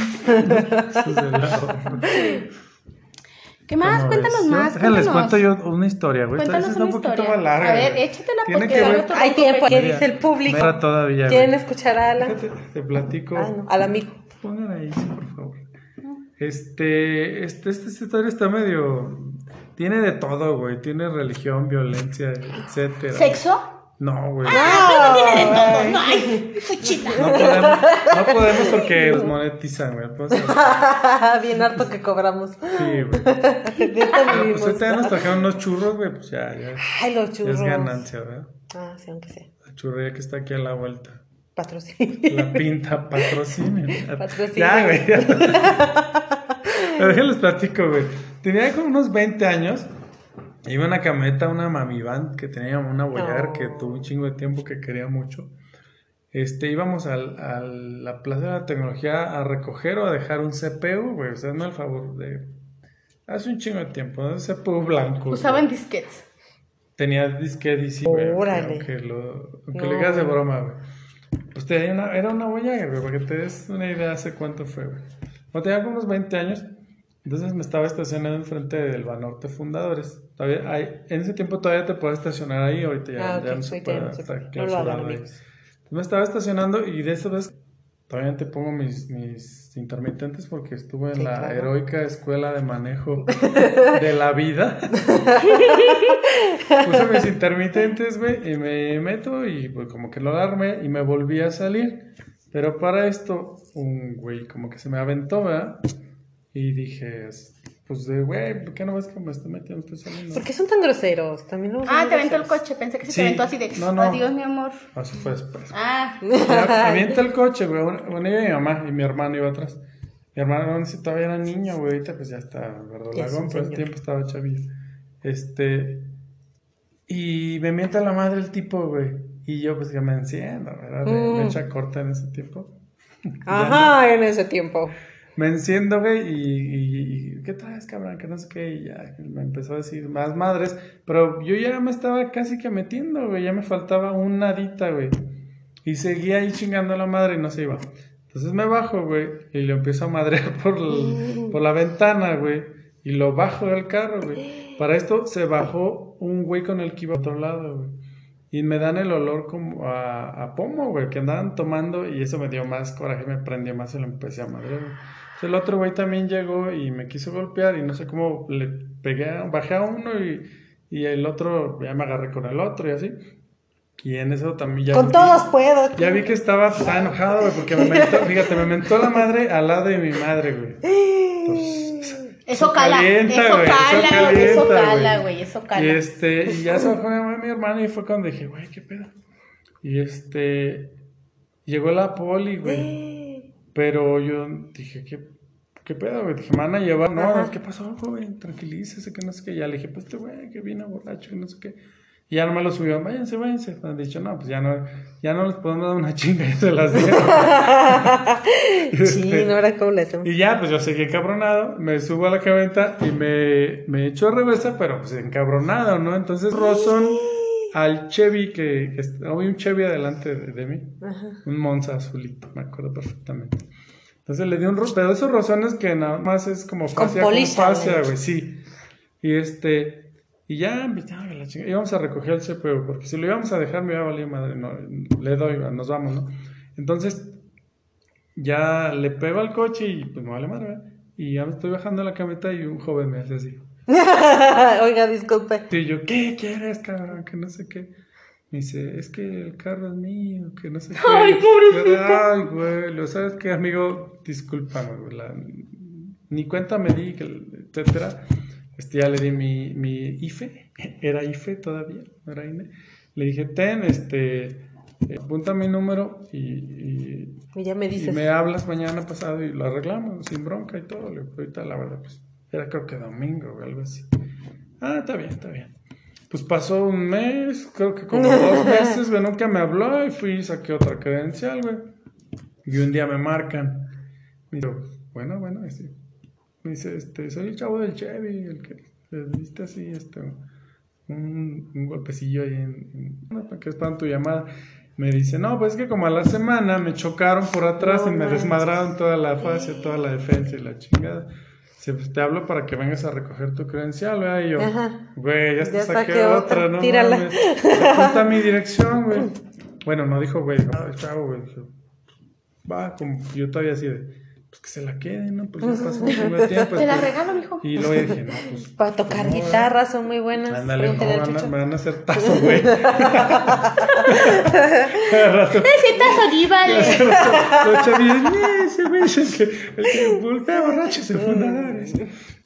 ¿Qué más? ¿Cómo Cuéntanos ves? más. Déjales, cuento yo una historia, güey. Esta Cuéntanos una poquito historia. más larga. A ver, échatela Tiene porque ver- Hay tiempo, ¿qué dice el público? Mira todavía, güey. ¿Quieren escuchar a Alan? Te platico. Ah, no, al amigo. Pongan ahí, sí, por favor. Este, este, esta historia está medio. Tiene de todo, güey. Tiene religión, violencia, etcétera. ¿Sexo? No, güey. Ah, no tiene de todo. No, ay. No podemos, no podemos porque los monetizan, güey. Pues, sí, Bien harto que cobramos. güey. Pero, vivimos. pues ahorita ya nos trajeron unos churros, güey. Pues ya, ya. Ay, los churros. es ganancia, ¿verdad? Ah, sí, aunque sea. La churrería que está aquí a la vuelta. Patrocinio. La pinta patrocinen. Patrocinen. Ya, güey. ya. Pero déjenles platico, güey. Tenía como unos 20 años. Iba en una camioneta, una mami van que tenía una Voyager Oh. que tuvo un chingo de tiempo que quería mucho. este, íbamos al, a la Plaza de la Tecnología a recoger o a dejar un CPU, güey, no al favor de... Hace un chingo de tiempo, ¿no? Un CPU blanco. Usaban disquetes. Tenía disquete y sí, güey, aunque, Órale. aunque lo, aunque No. le digas de broma, güey. Pues tenía una, era una boya, güey, para que te des una idea hace cuánto fue, güey. Cuando tenía unos 20 años, entonces me estaba estacionando enfrente del Banorte Fundadores. Todavía hay, en ese tiempo todavía te puedes estacionar ahí, ahorita ya, Ah, ok, ya no se puede, está clausurado ahí. Me estaba estacionando y de esa vez todavía te pongo mis, mis intermitentes porque estuve en Sí, la claro. heroica escuela de manejo de la vida. Puse mis intermitentes, güey, y me meto y pues como que lo alarmé y me volví a salir. Pero para esto, un güey como que se me aventó, ¿verdad? Y dije, pues de güey, ¿por qué no ves que me estoy metiendo? Estoy saliendo. ¿Por qué son tan groseros? También los Ah, te aventó el coche. Pensé que se Sí. te aventó así de. No, no. Adiós, mi amor. Así fue después. Ah. Avienta el coche, güey. Bueno, iba mi mamá y mi hermano iba atrás. Mi hermano si todavía era niño, güey. Ahorita pues ya está Ya es verdolagón, pero ese tiempo estaba chavillo. Este. Y me mienta la madre el tipo, güey. Y yo pues que me enciendo, ¿verdad? De Mm. mecha corta en ese tiempo. Ajá, en ese tiempo. Me enciendo, güey, y, y- ¿qué traes, cabrón? Que no sé qué, y ya me empezó a decir más madres, pero yo ya me estaba casi que metiendo, güey, ya me faltaba un nadita, güey, y seguía ahí chingando a la madre y no se iba. Entonces me bajo, güey, y lo empiezo a madrear por, el- por la ventana, güey, y lo bajo del carro, güey. Para esto se bajó un güey con el que iba a otro lado, güey. Y me dan el olor como a, a pomo, güey, que andaban tomando y eso me dio más coraje, me prendió más y lo empecé a madrear. El otro güey también llegó y me quiso golpear y no sé cómo le pegué, a- bajé a uno y, y el otro, ya me agarré con el otro y así. Y en eso también ya... Con vi- todos puedo. Ya vi que estaba, estaba enojado, güey, porque me mentó, fíjate, me mentó la madre al lado de mi madre, güey. Pues, Eso cala. calienta, eso güey, eso cala, eso calienta, cala, güey. Eso Y cala. este, y ya se bajó mi, mamá y mi hermano y fue cuando dije, güey, qué pedo. Y este, llegó la poli, güey. Pero yo dije, ¿qué, qué pedo, güey? Dije, me van a llevar. No, Ajá. ¿qué pasó, joven? Tranquilícese, que no sé qué. Ya le dije, pues este güey que vino borracho, que no sé qué. Y ya no me lo subió, váyanse, váyanse. Me han dicho, no, pues ya no, ya no les podemos dar una chinga, ya se las dieron. Sí, no era como le hacemos. Y ya, pues yo seguí encabronado, me subo a la camioneta y me, me echo a reversa, pero pues encabronado, ¿no? Entonces rozón al Chevy, que, había un Chevy adelante de, de mí, un Monza azulito, me acuerdo perfectamente. Entonces le di un ro- pero de esos rozones que nada más es como fascia con póliza, fascia, güey. sí. Y este, y ya, ya, la chinga- íbamos a recoger el CPU, porque si lo íbamos a dejar me iba a valer madre, no, le doy, nos vamos, ¿no? Entonces, ya le pego al coche y pues me vale madre, ¿verdad? Y ya me estoy bajando la camioneta y un joven me hace así. Oiga, disculpe. Y yo, ¿qué quieres, cabrón? Que no sé qué. Me dice, es que el carro es mío, que no sé qué. Ay, pobrecito. Ay, güey, lo sabes qué, amigo, discúlpame, güey. la- ni cuenta me di, etcétera. Este, ya le di mi, mi IFE, era IFE todavía, no era INE. Le dije, ten, este, eh, apunta mi número y, y Y ya me y dices. me hablas mañana pasado y lo arreglamos sin bronca y todo. Le digo, ahorita la verdad, pues era creo que domingo o algo así. Ah, está bien, está bien. Pues pasó un mes, creo que como dos meses, güey, nunca me habló y fui y saqué otra credencial, güey. Y un día me marcan. Me dice, bueno, bueno, este, me dice, este, soy el chavo del Chevy, el que le diste así, este, un, un golpecillo ahí en, en- no, ¿para qué esperan tu llamada? Me dice, no, pues es que como a la semana me chocaron por atrás No y me manches. desmadraron toda la fascia, toda la defensa y la chingada. Dice, pues te hablo para que vengas a recoger tu credencial, ¿verdad? Y yo, güey, ya, te saqué, saqué otra, otra, ¿no? tírala. Apunta mi dirección, güey. Bueno, no dijo, güey, no, chavo, güey. Va, como yo todavía así de, pues que se la quede, ¿no? Pues ya pasó un chingo de tiempo. Te la este, regalo, mijo. Y luego dije, no, pues. Para tocar no, guitarra son muy buenas. Ándale, no, van a- van a hacer tazo, güey. Rato. Ese tazo ni vale. Los chavillos, "Eh, ese güey es el que, el que golpea borrachos en fundadores.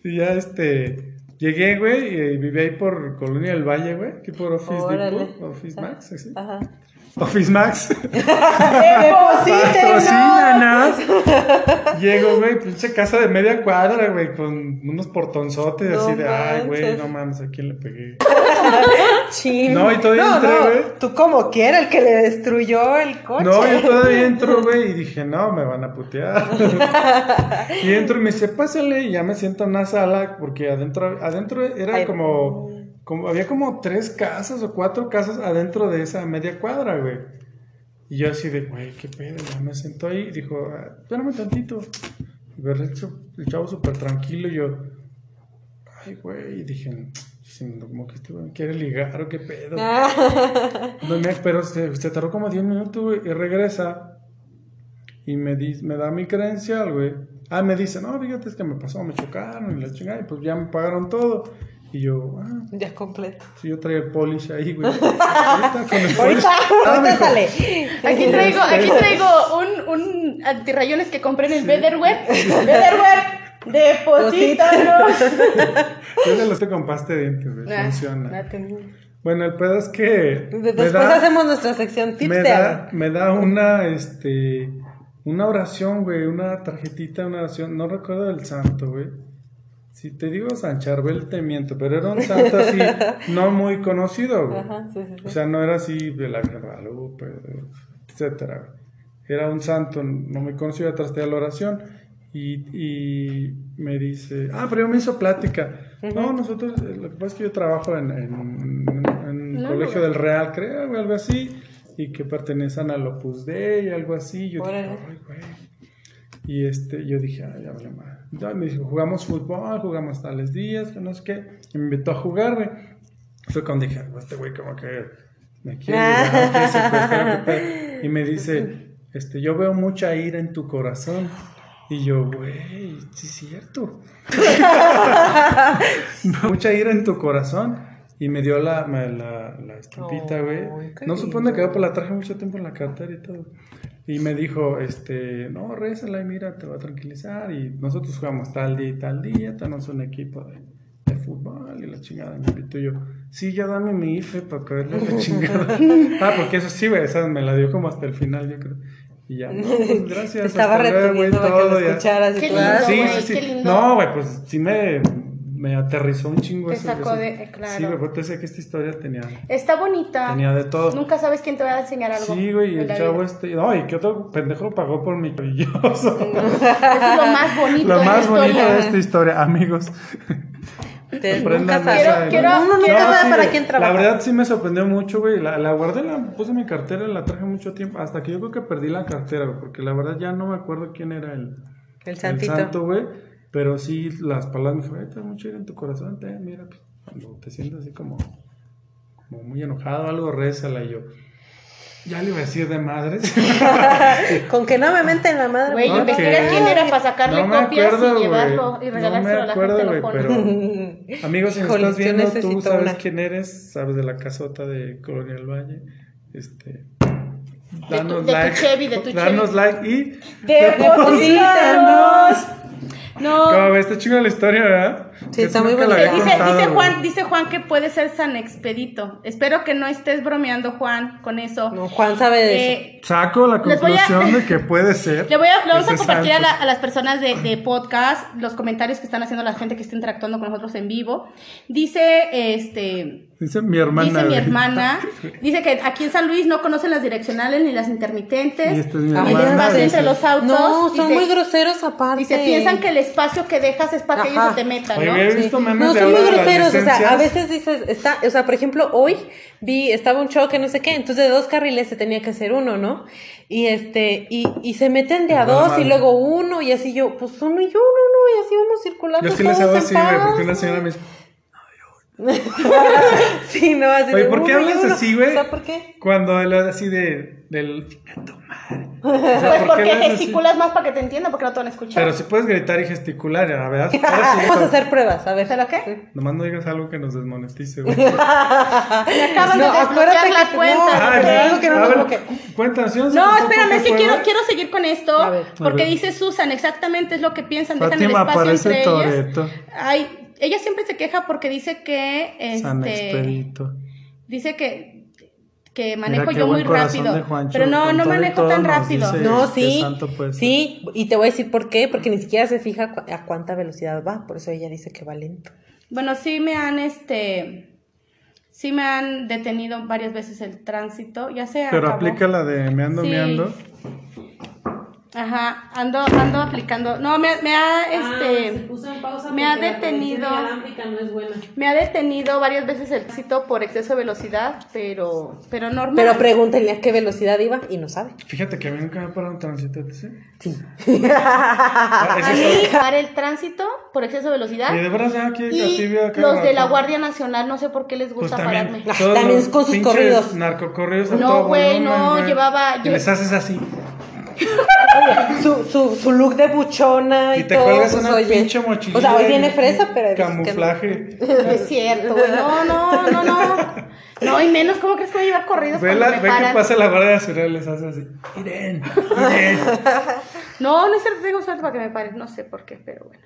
Y ya este. Llegué, güey, y viví ahí por Colonia del Valle, güey, aquí por Office. Depot, Office Max, así. Ajá. Office Max. Deposítenos. Patrocínanos. Llego, güey, pinche casa de media cuadra, güey, con unos portonzotes No así de, ay, güey, no mames, ¿a quién le pegué? Chin. No, y todavía no, entré, no, güey. Tú como quiera, el que le destruyó el coche. No, yo todavía entro, güey, y dije, no, me van a putear. y entro y me dice, pásale, y ya me siento en una sala, porque adentro, adentro era Ay. como, como, había como tres casas o cuatro casas adentro de esa media cuadra, güey. Y yo así de, güey, qué pedo, ya me sentó ahí y dijo, "Ah, espérame tantito. Y el, ch- el chavo súper tranquilo y yo, ay, güey, y dije, como que este güey me quiere ligar o qué pedo. No me, pero se, se tardó como 10 minutos, güey, y regresa. Y me, di, me da mi credencial, güey. Ah, me dice, no, fíjate, es que me pasó, me chocaron y la chingada, y pues ya me pagaron todo. Y yo, ah, Ya completo. si yo traía el polish ahí, güey. Ahorita con el polish. Ahorita, Ah, sale. Aquí traigo, aquí traigo un, un antirrayones que compré en el Betterware. Betterware, deposítanos. Yo se los te con pasta de dientes, güey. Ah, Funciona. Bueno, el pedo es que. Después da- hacemos nuestra sección tips me de da, me da una, este, una oración, güey, una tarjetita, una oración, no recuerdo del santo, güey. Si te digo San Charbel, te miento, pero era un santo así, no muy conocido, güey. Ajá, sí, sí, sí. O sea, no era así de la Guadalupe, etcétera. Era un santo no muy conocido, atrás de la oración. Y, y me dice, ah, pero yo me hizo plática. No, nosotros, eh, lo que pasa es que yo trabajo en, en, No, Colegio del Real, creo, algo así, y que pertenecen al Opus Dei, algo así. Yo dije, Órale. ay, güey. Y este, yo dije, ay, ya vale madre. Ya me dijo, jugamos fútbol, jugamos tales días, que no sé qué. Y me invitó a jugar, güey. Fue cuando dije, "Ah, este güey como que me quiere ligar, quiere secuestrar, qué pedo". Y me dice, este, yo veo mucha ira en tu corazón. Y yo, güey, sí es cierto. mucha ira en tu corazón. Y me dio la, la, la estampita, güey. Ay, qué no supone que lindo. pues la traje mucho tiempo en la cartera y todo. Y me dijo, este, no, rézala y mira, te va a tranquilizar. Y nosotros jugamos tal día y tal día, tenemos un equipo de, de fútbol y la chingada. Me invitó y yo, sí, ya dame mi IFE para caerle la chingada. ah, porque eso sí, güey, esa me la dio como hasta el final, yo creo. Y ya, no, pues gracias. Estaba luego, güey, reteniendo para que todo, lo escucharas y Qué tú, lindo, ah, Sí, sí, sí. qué lindo. No, güey, pues sí me, me aterrizó un chingo Te eso. sacó de- claro. Sí, güey, porque sé que esta historia tenía, Está bonita. tenía de todo. Nunca sabes quién te va a enseñar algo. Sí, güey, y el chavo vida. este. No, y que otro pendejo pagó por mi maravilloso. Eso es lo más bonito. Lo de la más bonito historia. de esta historia, amigos. te- nunca. ¿no? quiero- Uno nunca quiero- sabe sí, para quién trabaja. La verdad sí me sorprendió mucho, güey. La, la guardé, la puse en mi cartera, la traje mucho tiempo. Hasta que yo creo que perdí la cartera, güey. Porque la verdad ya no me acuerdo quién era el, El santito. santo, güey. Pero sí, las palabras me dijo, te da mucho ira en tu corazón, te, mira, pues, cuando te sientes así como, como muy enojado, algo, rézala. Y yo, ya le iba a decir de madres. Con que no me menten la madre. Güey, No, investiga quién era para sacarle No copias acuerdo, y llevarlo y No regalárselo me a la acuerdo, gente. güey, lo pero... Amigos, si estás viendo, tú sabes una. quién eres, sabes de la casota de Colonia del Valle. Este, De tu- de tu Chevy, de tu danos Chevy. like y ¡Deposítanos! No. Como está chingada la historia, ¿verdad? Sí, está muy había Dice, contado, dice güey. Juan, dice Juan que puede ser San Expedito. Espero que no estés bromeando, Juan, con eso. No, Juan sabe de eso. Eh, Saco la a- conclusión de que puede ser. Le, voy a, le vamos a compartir a, santo. la- a las personas de, de podcast los comentarios que están haciendo la gente que está interactuando con nosotros en vivo. Dice, este, Dice mi hermana. dice mi hermana, dice que aquí en San Luis no conocen las direccionales ni las intermitentes. Y esta es mi el sé. entre los autos. No, son dice, muy groseros aparte. Dice, piensan que el espacio que dejas es para que ellos se te metan, ¿no? güey, he visto Sí. memes No, de son muy groseros, o sea, a veces dices, está, o sea, por ejemplo, hoy vi, estaba un choque, no sé qué, entonces de dos carriles se tenía que hacer uno, ¿no? Y este, y, y se meten de a dos y luego uno, y así yo, pues uno y uno, ¿no? Y así vamos circulando Yo sí les hago así, porque una señora me Sí, no, así Oye, de ¿por qué hablas así, güey? O sea, ¿por qué? Cuando hablas así de, del... "Chinga tu madre". O sea, Pues ¿por qué porque así? gesticulas más para que te entiendan, porque no te van a escuchar. Pero si puedes gritar y gesticular, la verdad. Sí, Vamos a hacer pruebas, a ver. ¿Pero qué? Nomás no digas algo que nos desmonetice, güey. Me acaban No, de desbloquear acuérdate la que- cuenta. no, Ah, algo que no A nos bloquee. Cuéntanos, No, espérame, es que quiero, quiero seguir con esto. A porque A dice Susan, exactamente es lo que piensan, dejan el espacio entre ellas. Ay, ella siempre se queja porque dice que San este Expedito. dice que que manejo yo muy rápido. Juancho, pero no, no manejo todo tan rápido. No, sí. Sí, y te voy a decir por qué, porque ni siquiera se fija cu- a cuánta velocidad va, por eso ella dice que va lento. Bueno, sí me han, este, sí me han detenido varias veces el tránsito, ya sea. Pero aplica la de me ando Sí. meando. Ajá, ando, ando aplicando. No, me, me ha, este, Ah, puso en pausa me ha detenido. no es buena. me ha detenido varias veces el tránsito por exceso de velocidad, pero, pero normal. Pero pregúntenle a qué velocidad iba y no sabe. Fíjate que a mí nunca me ha parado un tránsito, ¿sí? Sí. Ah, A mí, para el tránsito por exceso de velocidad. Y de verdad, aquí Y los de la. Guardia Nacional, no sé por qué les Pues gusta también, pararme. Ah, también con sus corridos. narcocorridos No, güey, no, llevaba- Y yo- les haces así. Su, su, su look de buchona y, Y te todo. cuelgas pues, una oye. pinche mochilita. O sea, hoy viene fresa, pero. es que no. Camuflaje. Es cierto, güey. No, no, no, no. No, y menos, ¿cómo crees que voy a llevar corridos Ve, la, me ve que pasa la Guardia Nacional y les hace así. Miren, miren. No, no es cierto, tengo suerte para que me paren. No sé por qué, pero bueno.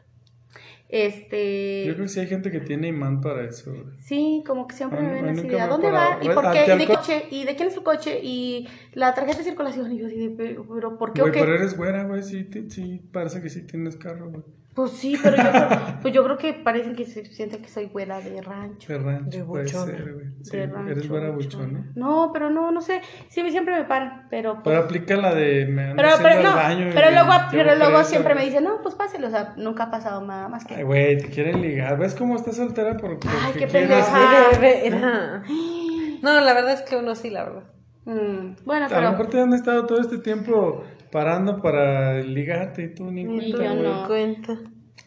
Yo Este. creo que sí hay gente que tiene imán para eso. Sí, como que siempre me ven así nunca de ¿a me ha dónde va? ¿Y por ¿a qué? ¿Y de co- coche? ¿Y de quién es el coche? Y la tarjeta de circulación. Y yo así de, pero ¿por qué Güey, pero eres güera, güey. Sí, sí, parece que sí tienes carro, güey. Pues sí, pero yo creo, pues yo creo que parecen que se sienten que soy güera de rancho. De rancho, De puede buchona. ser, güey. Sí, de rancho, eres güera buchona. No, pero no, no sé. Sí, siempre me paran, pero pues, Pero aplica la de me Pero, pero no, baño. y pero luego, pero luego presa, siempre me dicen, no, pues páselo, o sea, nunca ha pasado nada más que... Ay, güey, te quieren ligar. ¿Ves cómo estás soltera? Por, porque Ay, qué quieres- pendeja. No, la verdad es que uno sí, la verdad. Mm, bueno, A lo pero... mejor te han estado todo este tiempo parando para ligarte y tú ni Ni cuenta, yo no. cuenta.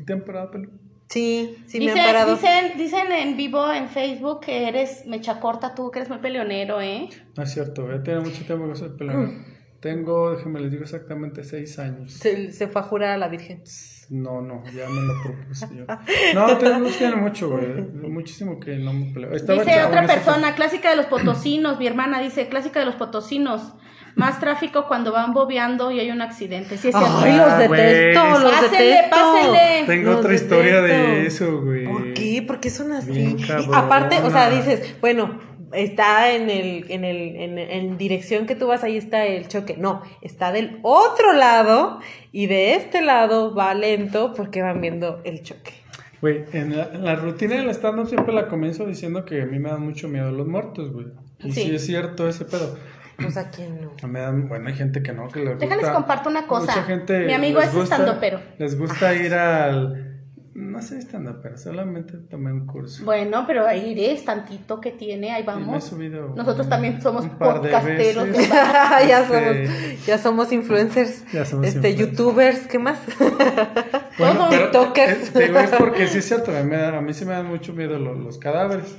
¿Te han parado pelo? Sí, sí me Dicen, han parado. dicen, dicen en vivo en Facebook que eres mecha corta tú, que eres muy peleonero, ¿eh? No es cierto, güey. Tiene mucho tiempo que soy pelón. Tengo, déjenme les digo exactamente seis años. Se, se fue a jurar a la Virgen. No, no, ya me lo propuse yo. No, tengo, tiene mucho, güey. Muchísimo que no me peleo. Estaba Dice chavo otra ese persona, clásica de los potosinos, mi hermana dice, clásica de los potosinos. Más tráfico cuando van bobeando y hay un accidente. Sí, es cierto. Ay, los Ah, detesto, los Pásenle, detesto. pásenle. Tengo Los otra historia de eso, güey. ¿Por qué? ¿Por qué son así? Y aparte, o sea, dices, bueno, está en el, en el, en, en dirección que tú vas, ahí está el choque. No, está del otro lado y de este lado va lento porque van viendo el choque. Güey, en la, en la rutina del stand-up siempre la comienzo diciendo que a mí me dan mucho miedo los muertos, güey. Y sí. Sí. es cierto ese pedo. Pues a quién no. Me dan, bueno, hay gente que no, que les gusta. Déjales comparto una cosa. Mucha gente Mi amigo es gusta- estandopero. Les gusta ir al... No sé stand-up, solamente tomé un curso. Bueno, pero ahí eres tantito que tiene, ahí Y me he vamos. subido Nosotros un- también somos un par de podcasteros. veces. ya Este, somos, ya somos influencers, Ya somos este, influencers. youtubers, ¿qué más? Bueno, pero TikTokers. es, te digo, es porque sí es cierto, a mí, me da- a mí sí me dan mucho miedo los, los cadáveres.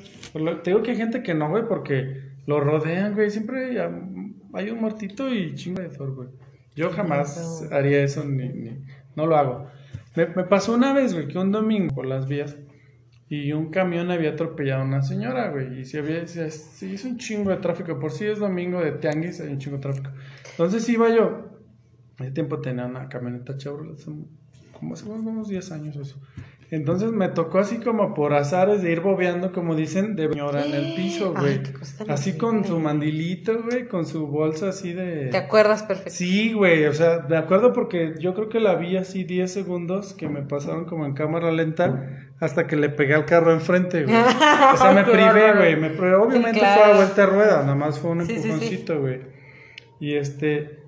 Te digo que hay gente que no, güey, porque lo rodean, güey. Siempre hay, un muertito y chingo de Thor, güey. Yo jamás haría eso, ni, ni no lo hago. Me, me pasó una vez, güey, que un domingo por las vías y un camión había atropellado a una señora, güey. Y si había, se, se hizo un chingo de tráfico. Por si es domingo de tianguis, hay un chingo de tráfico. Entonces iba yo. Hace tiempo tenía una camioneta Chevrolet, como hace unos 10 años o eso. Entonces me tocó así como por azares de ir bobeando, como dicen, de señora en el piso, güey. Así con su mandilito, güey, con su bolsa así de... ¿Te acuerdas perfecto? Sí, güey, o sea, de acuerdo porque yo creo que la vi así 10 segundos que me pasaron como en cámara lenta hasta que le pegué al carro enfrente, güey. O sea, me privé, güey, me privé. Obviamente claro. fue a vuelta de rueda, nada más fue un Sí, sí, sí. empujoncito, güey. Y este,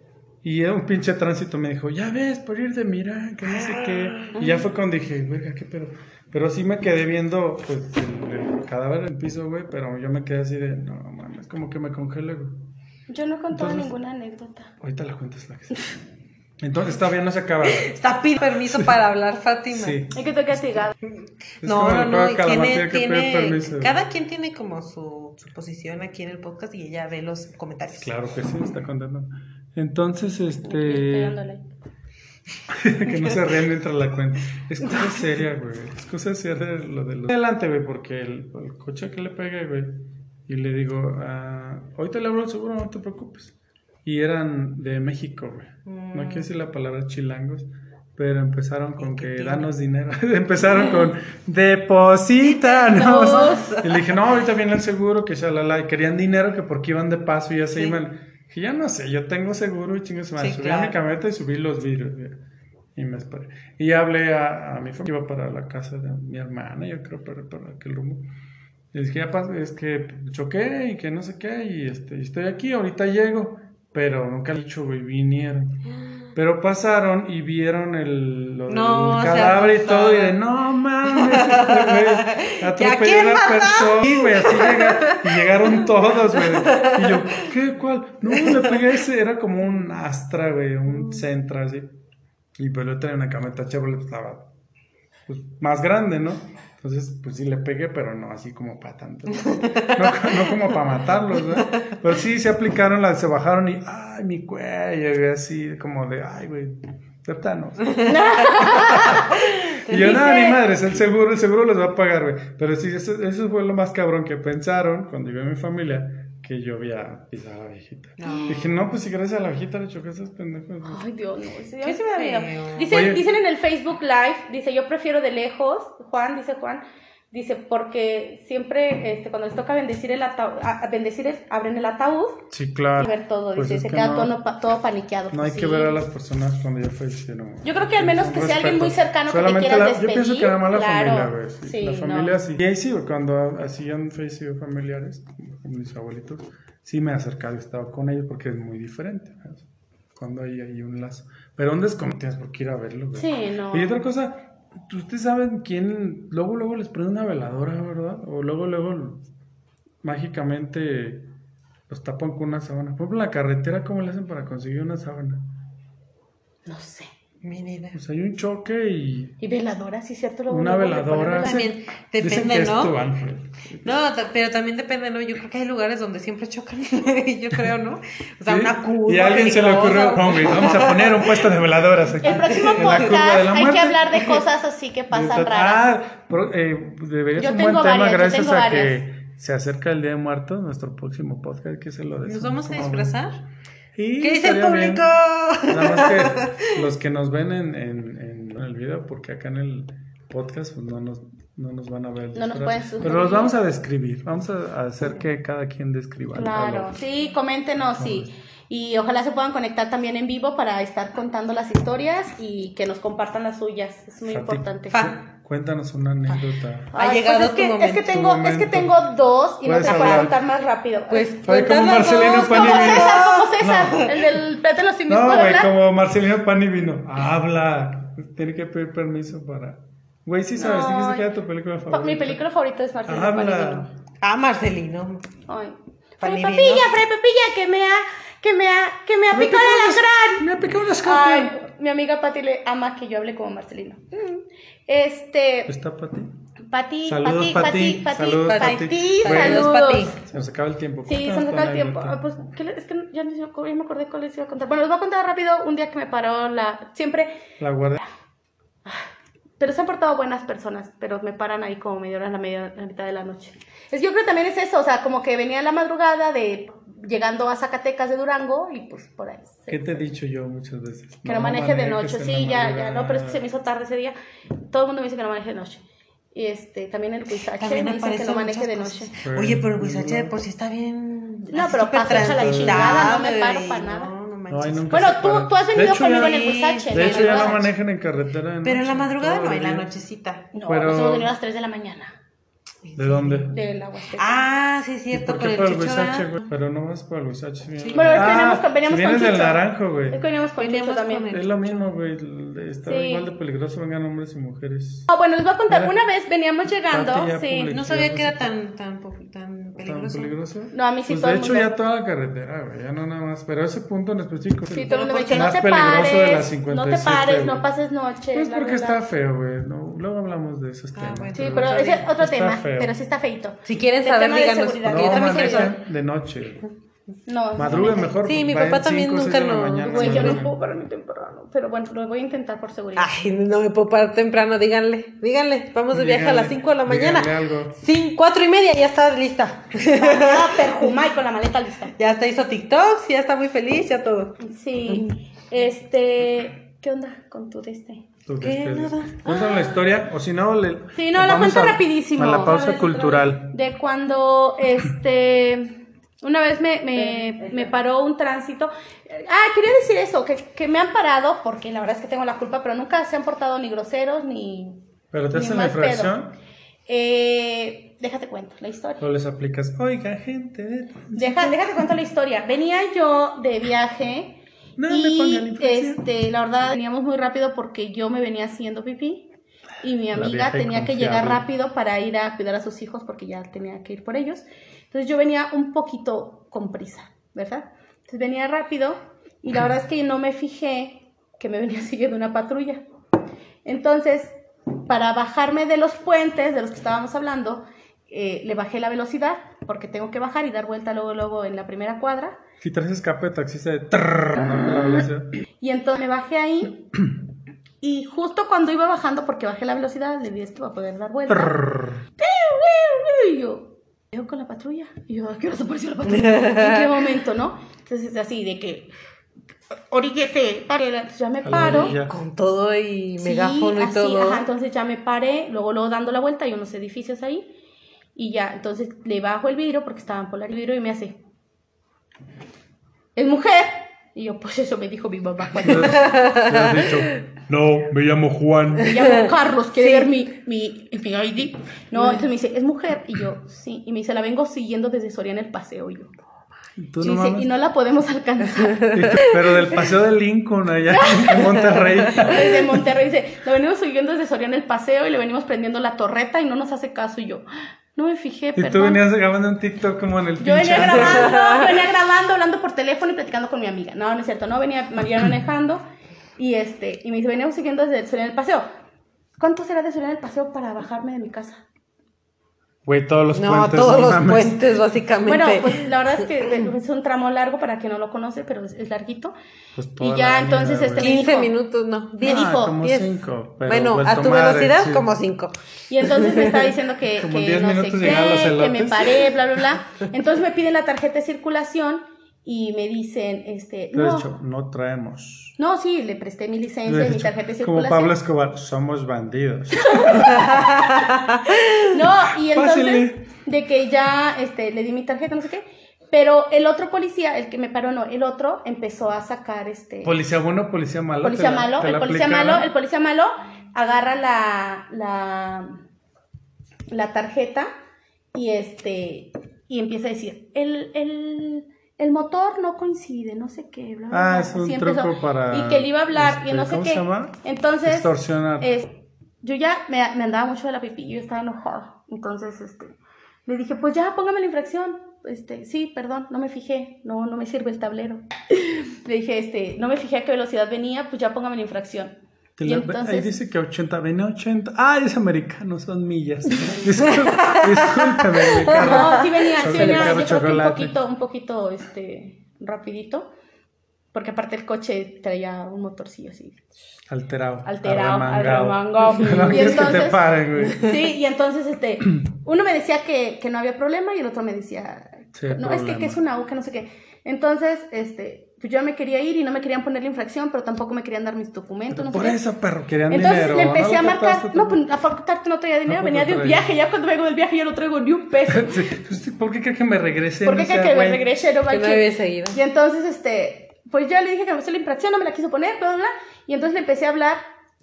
y era un pinche tránsito me dijo, ya ves, por ir de mirar, que no sé qué. Y ya fue cuando dije, verga, qué pedo. Pero sí me quedé viendo, pues, el, el cadáver en el piso, güey, pero yo me quedé así de, no, mames, como que me congelé, güey. Yo no he contado Entonces- ninguna anécdota. Ahorita la cuentas la que sea. Entonces, está bien, no se acaba. Está pidiendo permiso para hablar, Fátima. Sí. Es que estoy castigada. Es No, no, no, tiene, tiene, permiso. cada quien tiene como su, su posición aquí en el podcast y ella ve los comentarios. Claro que sí, está contento. Entonces, este. que no se ríen mientras la cuenta. Es cosa seria, güey. Es cosa seria lo de los. Adelante, güey, porque el, el coche que le pegué, güey. Y le digo, ah, ahorita le hablo al seguro, no te preocupes. Y eran de México, güey. No quiero decir la palabra chilangos. pero empezaron con que danos dinero. empezaron con deposítanos. y le dije, no, ahorita viene el seguro, que shalala. Y querían dinero, que porque iban de paso y ya se Sí. iban. Dije, ya no sé, yo tengo seguro y chingues madre. Sí, Subí a mi claro. camioneta y subí los vidrios. Y me. Y hablé a, a mi familia, iba para la casa de mi hermana, yo creo, para, para aquel rumbo. Y dije, ya pas- es que choqué y que no sé qué, y este, y estoy aquí, ahorita llego. Pero nunca he dicho, güey, vinieron. Pero pasaron y vieron el, lo No, cadáver y todo, y de no mames, este güey atropelló a una persona. Sí, güey, así llega, y llegaron todos, güey. Y yo, ¿qué? ¿Cuál? No, le pegué a ese, era como un Astra, güey, un Centra, así. Y pues yo tenía una camioneta Chevrolet, pues, estaba pues, más grande, ¿no? Entonces, pues sí le pegué, pero no así como para tanto. No, no como para matarlos, ¿no? Pero sí se aplicaron, la, se bajaron y, ay, mi cuello, y así como de, ay, güey, tétanos. y yo, nada, ni madres, el seguro, el seguro les va a pagar, güey. Pero sí, eso, eso fue lo más cabrón que pensaron cuando llegué a mi familia, que yo había pisado a la viejita. No. Dije, no, pues si gracias a la viejita le choqué a esos pendejos. güey". Ay, Dios, no. ese día Qué sí me da miedo. Dicen, dicen en el Facebook Live, dice, yo prefiero de lejos, Juan, dice Juan, dice, porque siempre, este, cuando les toca bendecir el ataúd, bendecir, el- abren el ataúd Sí, claro. y ver todo, Pues dice, se que queda no- todo, todo paniqueado. No hay pues que sí. ver a las personas cuando ya fallecieron. Yo creo que al menos que sea alguien muy respeto. cercano que te Solamente quieras la- Yo pienso despedir, que era más la claro. familia, güey. Sí, Sí, la no. familia sí. Y ahí sí, cuando así han fallecido familiares, como mis abuelitos, sí me he acercado y he estado con ellos porque es muy diferente. ¿no? Cuando hay ahí un lazo. Pero ¿dónde es como tienes por qué ir a verlo, güey? Sí, no. Y otra cosa, ustedes saben quién, luego, luego les prende una veladora, ¿verdad? O luego, luego, mágicamente los tapan con una sábana. Por ejemplo, la carretera, ¿cómo le hacen para conseguir una sábana? No sé. Mi vida. Pues hay un choque y Y veladora, sí, cierto. una veladora. También depende, que es ¿no? tu ángel. No, pero también depende, ¿no? Yo creo que hay lugares donde siempre chocan, yo creo, ¿no? O sea, Sí, una curva Y a alguien se le ocurrió, "No, güey, vamos a poner un puesto de veladoras aquí. El próximo en la curva de podcast la hay que hablar de cosas así que pasan raras. Ah, eh, debería ser un buen tema varias, gracias a varias. que se acerca el Día de Muertos, nuestro próximo podcast, que se lo ¿Nos decimos. vamos a ¿Cómo disfrazar? Y ¿Qué dice el estaría bien. público? Nada más que los que nos ven en, en, en el video, porque acá en el podcast pues no nos, no nos van a ver. No nos pueden sugerir. Pero los vamos a describir, vamos a hacer que cada quien describa. Claro, sí, coméntenos y, y ojalá se puedan conectar también en vivo para estar contando las historias y que nos compartan las suyas. Es muy Fati, importante. Fa. Cuéntanos una anécdota. Ha Ay, llegado pues es tu que, momento, es que tengo, es que tengo dos y no te puedo contar más rápido. Pues, Fue como Marcelino dos, Pan y como vino. César, como César, el del No, ¿puedo güey, como Marcelino Pan y vino. Habla. Tiene que pedir permiso para. Güey, sí sabes, No, dijiste que era tu película Pa- favorita. Mi película favorita es Marcelino Habla. Panivino. Ah, Marcelino. Ay. Pan y Fray vino. Papilla, Fray Papilla, que me ha, que me ha, que me ha Me picado el alacrán. Me ha picado Ay, escapa. Mi amiga Pati le ama que yo hable como Marcelino. Mm. Este, ¿Está para ti? Pati, Saludos, Pati, Pati. Pati, Pati, Saludos, Pati, Pati. Saludos. Pati. Se nos acaba el tiempo. Sí, se nos acaba el tiempo. Ah, Pues, ¿qué le- es que ya, acuerdo- ya me acordé cuál les iba a contar. Bueno, les voy a contar rápido un día que me paró la... Siempre... La guardia. Pero se han portado buenas personas, pero me paran ahí como media hora, la, media, la mitad de la noche. Es, yo creo que también es eso, o sea, como que venía en la madrugada de llegando a Zacatecas de Durango y pues por ahí. se- ¿Qué te he dicho yo muchas veces? Que no, maneje de noche, sí, ya, ya, no, pero es que se me hizo tarde ese día. Todo el mundo me dice que no maneje de noche. Y este, también el Huizache También me dice que no maneje de noche. Pero- Oye, pero el Huizache de por sí está bien. No, pero pasa la chingada, no me paro para nada. No, ahí nunca Bueno, se tú, tú has De venido hecho, conmigo ya- en el Huizache. De hecho, ya no manejan en carretera. de Pero en la madrugada no, en la nochecita. No, Pero- nos hemos venido a las 3 de la mañana ¿De dónde? de la Huasteca. Ah, sí, es ¿Y cierto, ¿Por por qué por el Huizache, ¿verdad? güey? Pero no vas por el Huizache. bien. Bueno, es que Ah, veníamos con- veníamos si con vienes del Chucho. naranjo, güey. Veníamos con Chucho también. con Es lo mismo, güey. Está Sí. igual de peligroso, vengan hombres y mujeres. Ah, bueno, les voy a contar. Mira. Una vez veníamos llegando, sí. No sabía que era tan, tan, tan ¿Tan peligroso. peligroso? No, a mí sí Pues todo de hecho mundo. ya toda la carretera, güey, ya no nada más. Pero ese punto en específico. Sí, es todo el mundo me dice, no más te peligroso de la pares, no te 57, pares, no pases noche. Pues porque está feo, güey. No, luego hablamos de esos Ah, temas. bueno. Sí, pero ese es otro tema, feo. pero sí está feito. Si quieren De saber, de díganos. yo No, manejen de noche. No, Madruguen no, mejor. Sí, mi papá también cinco, nunca de no- mañana, Güey, yo no puedo pararme temprano, pero bueno, lo voy a intentar por seguridad. Ay, no me puedo parar temprano, díganle, díganle, vamos de viaje a las Díganle, 5 de la mañana. algo. Cin- cuatro y media, ya está lista. Perjumay con la maleta lista. Ya está, hizo TikToks, ya está muy feliz, ya todo. Sí, este, ¿Qué onda con tu de este? Este, Nada. Cuéntame la historia, o si no, le, Sí, no, la vamos cuento a- rapidísimo. A la pausa cultural. De cuando, este, una vez me, me, me paró un tránsito. Ah, quería decir eso, que, que me han parado, porque la verdad es que tengo la culpa, pero nunca se han portado ni groseros, ni... Pero te ni hacen la infracción Eh, déjate cuento la historia. o les aplicas, oiga, gente. Deja, déjate cuento la historia. Venía yo de viaje No me y pongan infracción. este, la verdad veníamos muy rápido porque yo me venía haciendo pipí y mi amiga tenía que llegar rápido para ir a cuidar a sus hijos porque ya tenía que ir por ellos. Entonces yo venía un poquito con prisa, ¿verdad? Entonces venía rápido y la verdad es que no me fijé que me venía siguiendo una patrulla. Entonces, para bajarme de los puentes de los que estábamos hablando, eh, le bajé la velocidad porque tengo que bajar y dar vuelta luego, luego en la primera cuadra. Si traes escape de taxista de trrr. Y entonces me bajé ahí y justo cuando iba bajando, porque bajé la velocidad, le dije, esto va a poder dar vuelta. Y yo, ¿veo con la patrulla? Y yo, ¿a qué hora se apareció la patrulla? ¿En qué momento, no? Entonces, así de que, oríguese, pare. Entonces ya me paro. Con todo y Sí, megáfono y así, todo. ajá, entonces ya me paré, luego, luego dando la vuelta, hay unos edificios ahí. Y ya, entonces le bajo el vidrio porque estaban por el vidrio y me hace, ¿es mujer? Y yo, pues eso me dijo mi mamá cuando has dicho, no, me llamo Juan. me llamo Carlos, quiere ver mi, mi, mi ID. No, entonces me dice, ¿es mujer? Y yo, sí. Y me dice, la vengo siguiendo desde Soriana el paseo. Y yo, y, no dice, mames. y no la podemos alcanzar. Pero del paseo de Lincoln allá en Monterrey. Desde Monterrey dice, lo venimos siguiendo desde Soriana el paseo y le venimos prendiendo la torreta y no nos hace caso. Y yo, no me fijé, Y tú venías grabando un TikTok como en el Yo venía grabando, venía grabando, hablando por teléfono y platicando con mi amiga. No, no es cierto, no, venía María manejando y este, y me dice, veníamos siguiendo desde Soriana el paseo. ¿Cuánto será de Soriana el paseo para bajarme de mi casa? Güey, todos los No, puentes. todos no los mames. puentes, básicamente. Bueno, pues la verdad es que es un tramo largo para quien no lo conoce, pero es, es larguito. Pues y ya la entonces avenida, este güey. me 15 dijo- minutos, no. Me 10. Ah, dijo, como 10. cinco. pero Bueno, a tu madre, velocidad, sí. como 5. Y entonces me está diciendo que, que 10 no sé qué, los que me paré, bla, bla, bla. Entonces me piden la tarjeta de circulación y me dicen, este, no, dicho, no traemos. no, sí, le presté mi licencia Le he y mi tarjeta de como circulación. Pablo Escobar, somos bandidos. No, y entonces, de que ya este, le di mi tarjeta, no sé qué. Pero el otro policía, el que me paró, no, el otro empezó a sacar este. Policía bueno, policía malo. policía ¿te la- malo, el policía malo, el policía malo agarra la, la, la tarjeta y este y empieza a decir, el, el, el motor no coincide, no sé qué, bla, bla, Ah, bla". es un truco empezó. para, Y que le iba a hablar y este, no sé ¿cómo qué. se llama? Entonces, Extorsionar. es- yo ya me, me andaba mucho de la pipí, yo estaba enojada. Entonces, este, le dije, pues ya, póngame la infracción. Este, sí, perdón, no me fijé, no, no me sirve el tablero. le dije, este, no me fijé a qué velocidad venía, pues ya póngame la infracción. Te Y la- entonces, Ahí dice que 80, viene 80. Ah, es americano, son millas. Disculpe, no, sí venía, sí venía, yo creo que un poquito, un poquito, este, rapidito. Porque aparte el coche traía un motorcillo así, Alterado. alterado, arremangado. No Y que te paren, güey. Sí, y entonces este, uno me decía que, que no había problema y el otro me decía, Sí, no, es que, que es una U, que no sé qué. Entonces, este, pues yo me quería ir y no me querían poner la infracción, pero tampoco me querían dar mis documentos, no sé Por qué. eso, perro, querían Entonces dinero. le empecé ¿no a marcar, no, pues aparte no traía dinero, Tampoco venía de un viaje, ya cuando vengo del viaje ya no traigo ni un peso. Sí, pues, ¿Por qué crees que me regresé? ¿Por qué No cree sea, que me güey. regresé? No Que no manches. había seguido. Y entonces, este, pues yo le dije que me hizo la infracción, no me la quiso poner, bla, bla, bla. Y entonces le empecé a hablar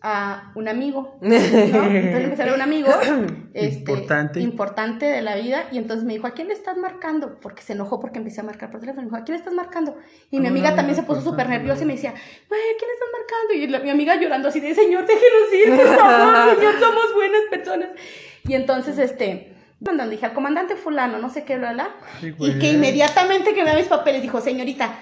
a un amigo, ¿no? Entonces le empecé a hablar a un amigo este, Importante. importante de la vida. Y entonces me dijo, ¿a quién le estás marcando? Porque se enojó porque empecé a marcar por teléfono. Me dijo, ¿a quién le estás marcando? Y mi Ah, amiga también se puso súper nerviosa y me decía, güey, ¿a quién le estás marcando? Y la- mi amiga llorando así de, señor, déjenos ir, por favor, señor, somos buenas personas. Y entonces, este... Dije al comandante fulano, no sé qué, bla, bla, y que güey. inmediatamente que vea mis papeles dijo, señorita,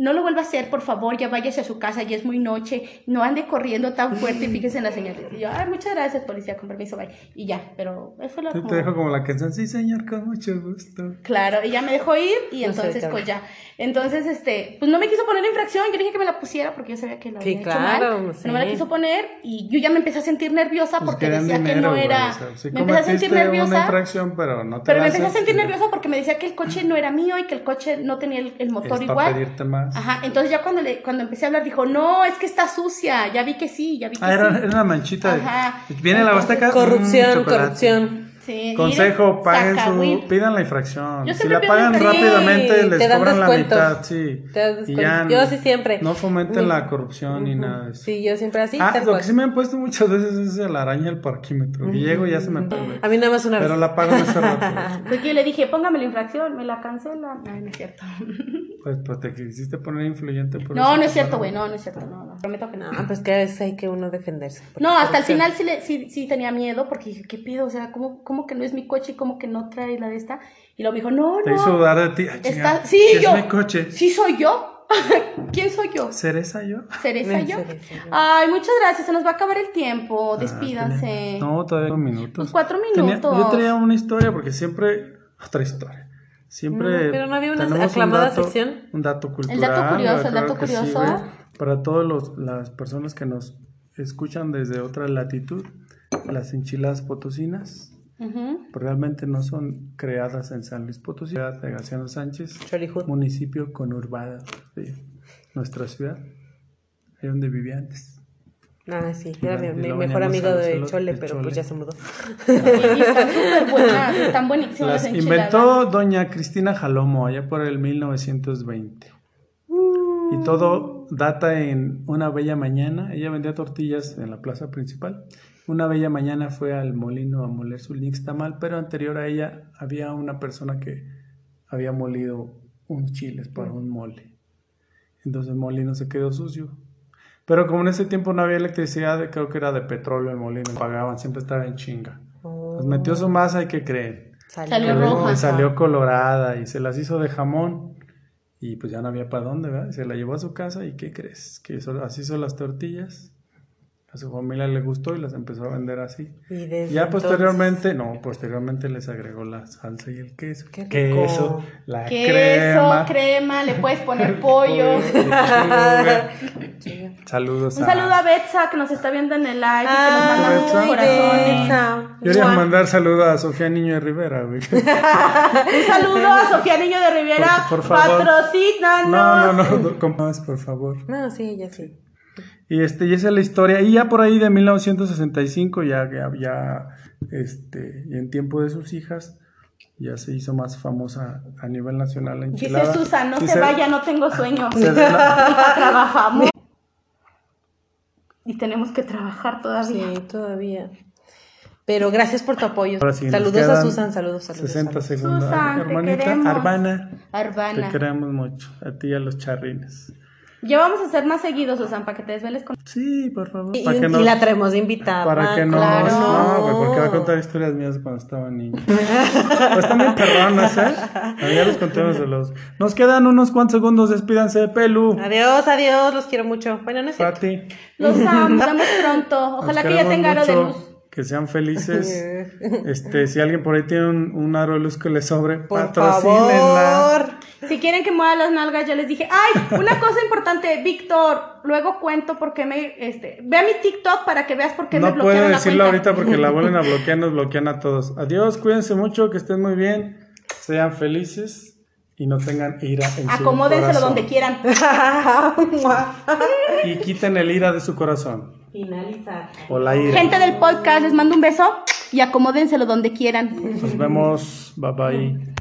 no lo vuelva a hacer, por favor, ya váyase a su casa, ya es muy noche, no ande corriendo tan fuerte y fíjese en la señal. Y yo, ay, muchas gracias, policía, con permiso, bye. Y ya, pero eso fue lo Te, como... te dejo como la canción, sí, señor, con mucho gusto. Claro, ella me dejó ir y No sé, entonces pues ya. Entonces, este, pues no me quiso poner la infracción, yo dije que me la pusiera porque yo sabía que lo Sí, había claro, hecho mal. sí. No me la quiso poner y yo ya me empecé a sentir nerviosa Pues porque decía que no era... o sea, sí me empecé a sentir una nerviosa. infracción, pero no te Pero me empecé a sentir nerviosa porque me decía que el coche no era mío y que el coche no tenía el, el motor Es igual. para pedirte más. Ajá, entonces ya cuando, le, cuando empecé a hablar dijo, no, es que está sucia, ya vi que sí, ya vi que Ah, era, sí. era una manchita. de- Ajá. Viene la. Corrupción, mm, chocolate. corrupción. Sí, Consejo, paguen su, pidan la infracción. Yo si la pagan infracción. rápidamente, Sí, les cobran la mitad, sí. Te das Y ya Yo sí siempre. No fomenten Mi- la corrupción ni nada de eso. Sí, yo siempre así. ah, lo cual. que sí me han puesto muchas veces es la araña del parquímetro. Y llego y ya se me pierde. A mí nada más una vez. Pero la pago en ese rato. Porque yo le dije, póngame la infracción, me la cancelan. Ay, no es cierto. Pues, pero te quisiste poner influyente por No, eso, no es cierto, ¿no? güey, no, no es cierto, no, no, prometo que no. No, pues que a veces hay que uno defenderse. No, hasta el final sí, le, sí, sí tenía miedo porque dije, ¿qué pido? O sea, ¿cómo, ¿cómo que no es mi coche y cómo que no trae la de esta? Y luego me dijo, no, Te hizo no. dudar de ti. Ay, Está, sí, es yo. mi coche. Sí, soy yo. ¿Quién soy yo? ¿Cereza yo? ¿Cereza No, yo? Cereza yo. Ay, muchas gracias, se nos va a acabar el tiempo. Ah, Despídanse. No, todavía un minutos. Pues cuatro Tenía- minutos. yo tenía una historia porque siempre. Otra historia. Siempre. No, pero no había una un aclamada dato- sección. Un dato cultural. El dato curioso, el dato sí, curioso. Para todas las personas que nos escuchan desde otra latitud, las enchiladas potosinas Realmente no son creadas en San Luis Potosí, ciudad de Graciano Sánchez, municipio conurbado de nuestra ciudad, ahí donde vivía antes. Ah, sí, era mi, mejor amigo de Chole, pero Chole. pues ya se mudó. Y están súper buenas, están buenísimas Las las enchiladas. inventó doña Cristina Jalomo allá por el 1920. Y todo data en una bella mañana. Ella vendía tortillas en la plaza principal. Una bella mañana fue al molino a moler su nixtamal, pero anterior a ella había una persona que había molido unos chiles para un mole. Entonces el molino se quedó sucio. Pero como en ese tiempo no había electricidad, creo que era de petróleo el molino, pagaban, siempre estaba en chinga. Pues metió su masa, hay que creer. Salió roja. salió colorada y se las hizo de jamón y pues ya no había para dónde, ¿verdad? Se la llevó a su casa y ¿qué crees? Que hizo- así hizo las tortillas. A su familia le gustó y las empezó a vender así. Y desde Ya entonces- posteriormente, no, posteriormente les agregó la salsa y el queso. Qué rico. queso, la Queso, crema. crema, le puedes poner pollo. Saludos Un saludo a Betsa que nos está viendo en el live y que nos manda corazones. Yo quería Mua. mandar saludos a Sofía Niño de Rivera, güey. Un saludo a Sofía Niño de Rivera. Por- por favor. Patrocínanos. No, no, no, no, por favor. No, sí, ya sí. Y este, y esa es la historia. Y ya por ahí de 1965, ya, ya, ya, este, y en tiempo de sus hijas, ya se hizo más famosa a nivel nacional la Dice. Susan, no se vaya, no tengo sueño. se Trabajamos. Y tenemos que trabajar todavía. Sí, todavía. Pero gracias por tu apoyo. Ahora sí, nos saludos a Susan, saludos, saludos. 60 saludos. segundos. Susan, te Hermanita, queremos. Arbana, te Arbana. queremos mucho. A ti y a los charrines. Ya vamos a hacer más seguidos, Susan, para que te desveles con. Sí, por favor. Y, y nos- la traemos de invitada. Para que no, claro. no, güey, porque va a contar historias mías cuando estaba niño. pues también perronas, ¿eh? Ya los contemos de los. Nos quedan unos cuantos segundos, despídanse de Pelu. Adiós, adiós, los quiero mucho. Bueno, no es. Pati. Los amo, nos vemos pronto. Ojalá que ya queremos tenga aro de luz. Que sean felices. Este, si alguien por ahí tiene un, un aro de luz que le sobre, Por patrocínenla. favor. Si quieren que mueva las nalgas, ya les dije. ¡Ay! Una cosa importante, Víctor. Luego cuento por qué me. Este, ve a mi TikTok para que veas por qué me No puedo la decirlo cuenta. ahorita porque la vuelven a bloquear, nos bloquean a todos. Adiós, cuídense mucho, que estén muy bien, sean felices y no tengan ira en su Acomódenselo corazón. donde quieran. Y quiten el ira de su corazón. Finalizar. O la ira. Gente del podcast, les mando un beso y acomódenselo donde quieran. Nos vemos. Bye bye.